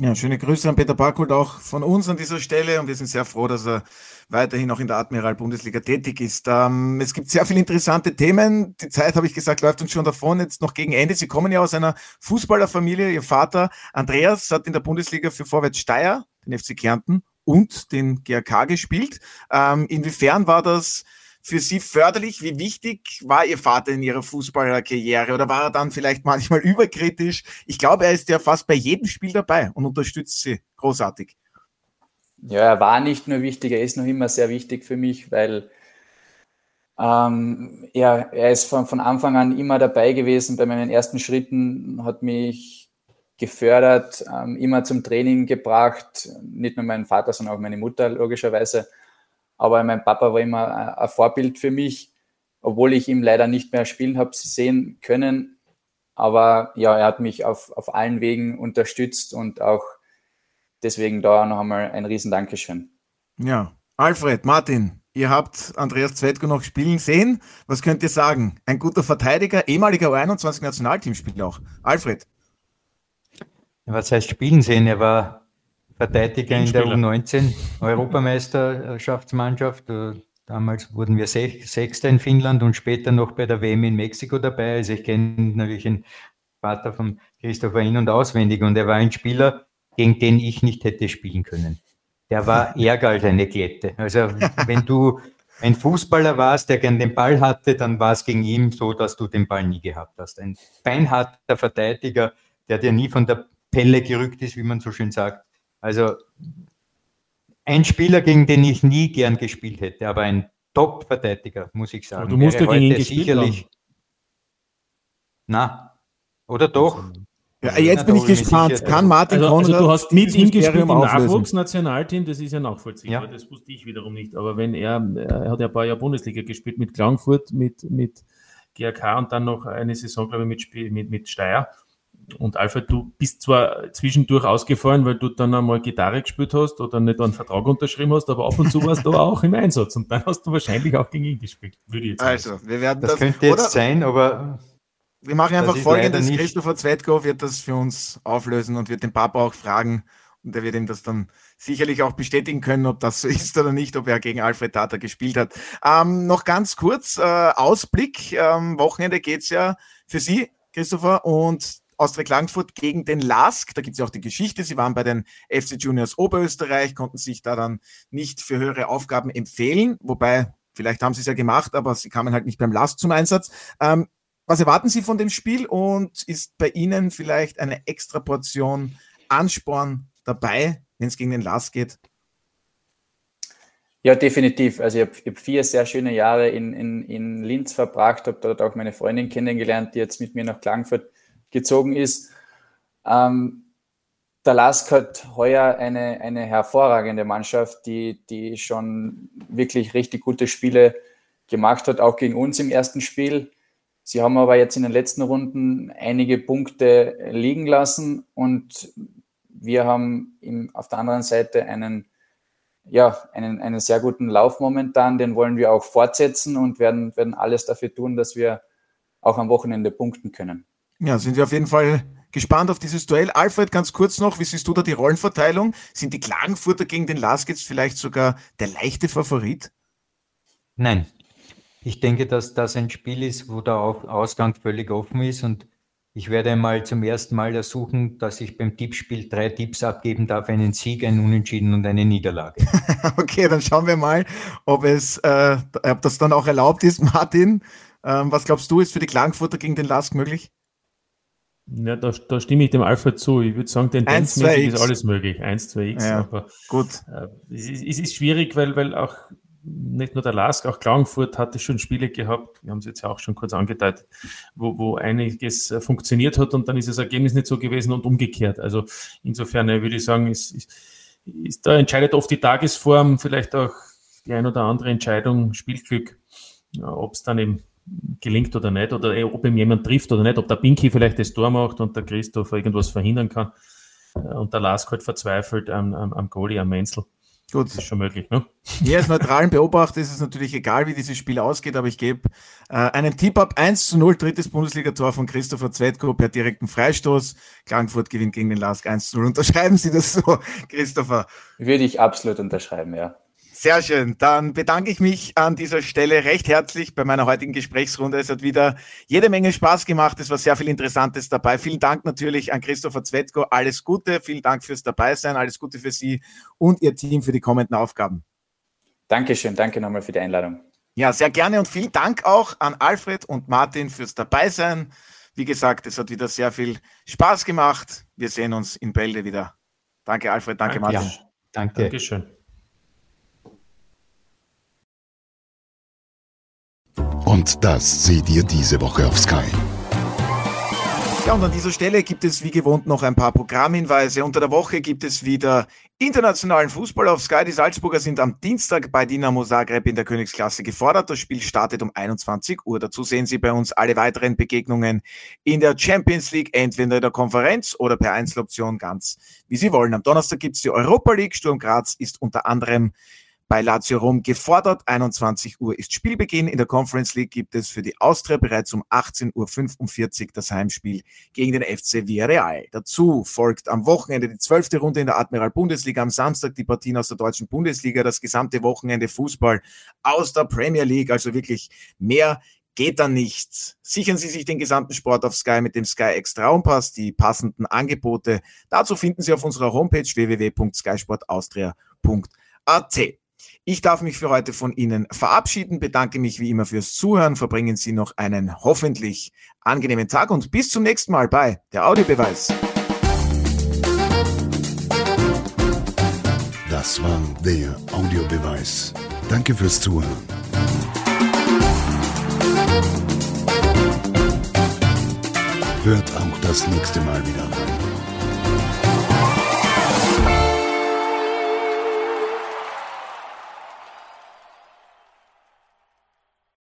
Speaker 1: Ja, schöne Grüße an Peter Barkult auch von uns an dieser Stelle und wir sind sehr froh, dass er weiterhin auch in der Admiral-Bundesliga tätig ist. Ähm, es gibt sehr viele interessante Themen. Die Zeit, habe ich gesagt, läuft uns schon davon, jetzt noch gegen Ende. Sie kommen ja aus einer Fußballerfamilie. Ihr Vater Andreas hat in der Bundesliga für Vorwärts Steyr, den FC Kärnten und den GRK gespielt. Ähm, inwiefern war das für Sie förderlich? Wie wichtig war Ihr Vater in Ihrer Fußballerkarriere oder war er dann vielleicht manchmal *laughs* überkritisch? Ich glaube, er ist ja fast bei jedem Spiel dabei und unterstützt Sie großartig.
Speaker 3: Ja, er war nicht nur wichtig, er ist noch immer sehr wichtig für mich, weil ähm, ja, er ist von, von Anfang an immer dabei gewesen. Bei meinen ersten Schritten hat mich gefördert, ähm, immer zum Training gebracht. Nicht nur mein Vater, sondern auch meine Mutter logischerweise. Aber mein Papa war immer ein Vorbild für mich, obwohl ich ihn leider nicht mehr spielen habe sehen können. Aber ja, er hat mich auf, auf allen Wegen unterstützt und auch deswegen da noch einmal ein riesen Dankeschön.
Speaker 1: Ja, Alfred, Martin, ihr habt Andreas Zwetko noch spielen sehen. Was könnt ihr sagen? Ein guter Verteidiger, ehemaliger U21-Nationalteamspieler auch. Alfred.
Speaker 4: Was heißt spielen sehen? Er war Verteidiger in der U19 Europameisterschaftsmannschaft. Äh, damals wurden wir Sechster in Finnland und später noch bei der WM in Mexiko dabei. Also ich kenne natürlich den Vater von Christopher in- und auswendig und er war ein Spieler, gegen den ich nicht hätte spielen können. Der war *laughs* ärger als eine Klette. Also wenn du ein Fußballer warst, der gern den Ball hatte, dann war es gegen ihn so, dass du den Ball nie gehabt hast. Ein beinharter Verteidiger, der dir nie von der Pelle gerückt ist, wie man so schön sagt. Also ein Spieler, gegen den ich nie gern gespielt hätte, aber ein Top-Verteidiger, muss ich sagen. Aber
Speaker 5: du musst ja gegen ihn gespielt sicherlich. Haben.
Speaker 4: Na, oder doch?
Speaker 1: Ja, jetzt bin ich gespannt. Kann Martin
Speaker 5: also, Konrad also du hast mit ihm gespielt im Nachwuchsnationalteam, das ist ja nachvollziehbar, ja. das wusste ich wiederum nicht. Aber wenn er, er hat ja ein paar Jahre Bundesliga gespielt mit Klagenfurt, mit, mit GRK und dann noch eine Saison, glaube ich, mit, mit, mit Steyr. Und Alfred, du bist zwar zwischendurch ausgefallen, weil du dann einmal Gitarre gespielt hast oder nicht einen Vertrag unterschrieben hast, aber ab und zu warst du auch im Einsatz und dann hast du wahrscheinlich auch gegen ihn gespielt,
Speaker 1: würde ich jetzt sagen. Also, wir werden
Speaker 4: das, das könnte jetzt oder? sein, aber
Speaker 1: wir machen einfach folgendes: Christopher Zweitko wird das für uns auflösen und wird den Papa auch fragen und er wird ihm das dann sicherlich auch bestätigen können, ob das so *laughs* ist oder nicht, ob er gegen Alfred Tata gespielt hat. Ähm, noch ganz kurz: äh, Ausblick. Ähm, Wochenende geht es ja für Sie, Christopher, und Austria Klagenfurt gegen den LASK. Da gibt es ja auch die Geschichte. Sie waren bei den FC Juniors Oberösterreich, konnten sich da dann nicht für höhere Aufgaben empfehlen, wobei vielleicht haben sie es ja gemacht, aber sie kamen halt nicht beim LASK zum Einsatz. Ähm, was erwarten Sie von dem Spiel und ist bei Ihnen vielleicht eine extra Portion Ansporn dabei, wenn es gegen den LASK geht?
Speaker 3: Ja, definitiv. Also ich habe hab vier sehr schöne Jahre in, in, in Linz verbracht, habe dort auch meine Freundin kennengelernt, die jetzt mit mir nach Klagenfurt gezogen ist. Ähm, der LASK hat heuer eine, eine hervorragende Mannschaft, die, die schon wirklich richtig gute Spiele gemacht hat, auch gegen uns im ersten Spiel. Sie haben aber jetzt in den letzten Runden einige Punkte liegen lassen und wir haben im, auf der anderen Seite einen ja, einen, einen sehr guten Lauf momentan. Den wollen wir auch fortsetzen und werden, werden alles dafür tun, dass wir auch am Wochenende punkten können.
Speaker 1: Ja, sind wir auf jeden Fall gespannt auf dieses Duell. Alfred, ganz kurz noch, wie siehst du da die Rollenverteilung? Sind die Klagenfurter gegen den Lask jetzt vielleicht sogar der leichte Favorit?
Speaker 4: Nein. Ich denke, dass das ein Spiel ist, wo der Ausgang völlig offen ist und ich werde mal zum ersten Mal ersuchen, dass ich beim Tippspiel drei Tipps abgeben darf: einen Sieg, einen Unentschieden und eine Niederlage. *laughs*
Speaker 1: okay, dann schauen wir mal, ob es, äh, ob das dann auch erlaubt ist, Martin. Ähm, was glaubst du, ist für die Klagenfurter gegen den Lask möglich?
Speaker 5: Ja, da, da, stimme ich dem Alfred zu. Ich würde sagen, tendenzmäßig ist alles möglich. 1, 2x. Ja, aber gut. Äh, es, ist, es, ist, schwierig, weil, weil auch nicht nur der Lask, auch Klagenfurt hatte schon Spiele gehabt, wir haben es jetzt ja auch schon kurz angedeutet, wo, wo einiges äh, funktioniert hat und dann ist das Ergebnis nicht so gewesen und umgekehrt. Also insofern äh, würde ich sagen, ist, ist, ist da entscheidet oft die Tagesform, vielleicht auch die ein oder andere Entscheidung, Spielglück, ja, ob es dann eben gelingt oder nicht, oder äh, ob ihm jemand trifft oder nicht, ob der Pinky vielleicht das Tor macht und der Christoph irgendwas verhindern kann und der Lask halt verzweifelt am, am, am Goalie, am Menzel. Gut. Das ist schon möglich, ne?
Speaker 1: Mir als neutralen Beobachter ist es natürlich egal, wie dieses Spiel ausgeht, aber ich gebe äh, einen Tipp ab 1 zu 0, drittes Bundesligator von Christopher Zweitko per direkten Freistoß. Klagenfurt gewinnt gegen den Lask 1 zu 0. Unterschreiben Sie das so, *laughs* Christopher?
Speaker 3: Würde ich absolut unterschreiben, ja.
Speaker 1: Sehr schön. Dann bedanke ich mich an dieser Stelle recht herzlich bei meiner heutigen Gesprächsrunde. Es hat wieder jede Menge Spaß gemacht. Es war sehr viel Interessantes dabei. Vielen Dank natürlich an Christopher Zwetko. Alles Gute. Vielen Dank fürs Dabeisein. Alles Gute für Sie und Ihr Team für die kommenden Aufgaben.
Speaker 3: Dankeschön. Danke nochmal für die Einladung.
Speaker 1: Ja, sehr gerne und vielen Dank auch an Alfred und Martin fürs Dabeisein. Wie gesagt, es hat wieder sehr viel Spaß gemacht. Wir sehen uns in Bälde wieder. Danke, Alfred. Danke, Martin. Ja,
Speaker 4: danke. Dankeschön.
Speaker 2: Und das seht ihr diese Woche auf Sky.
Speaker 1: Ja, und an dieser Stelle gibt es wie gewohnt noch ein paar Programmhinweise. Unter der Woche gibt es wieder internationalen Fußball auf Sky. Die Salzburger sind am Dienstag bei Dinamo Zagreb in der Königsklasse gefordert. Das Spiel startet um 21 Uhr. Dazu sehen Sie bei uns alle weiteren Begegnungen in der Champions League, entweder in der Konferenz oder per Einzeloption ganz wie Sie wollen. Am Donnerstag gibt es die Europa League. Sturm Graz ist unter anderem bei Lazio Rom gefordert. 21 Uhr ist Spielbeginn. In der Conference League gibt es für die Austria bereits um 18.45 Uhr das Heimspiel gegen den FC Villarreal. Dazu folgt am Wochenende die zwölfte Runde in der Admiral Bundesliga, am Samstag die Partien aus der deutschen Bundesliga, das gesamte Wochenende Fußball aus der Premier League, also wirklich mehr geht da nichts. Sichern Sie sich den gesamten Sport auf Sky mit dem Sky X Traumpass, die passenden Angebote. Dazu finden Sie auf unserer Homepage www.skysportaustria.at. Ich darf mich für heute von Ihnen verabschieden, bedanke mich wie immer fürs Zuhören, verbringen Sie noch einen hoffentlich angenehmen Tag und bis zum nächsten Mal bei der Audiobeweis.
Speaker 2: Das war der Audiobeweis. Danke fürs Zuhören. Hört auch das nächste Mal wieder rein.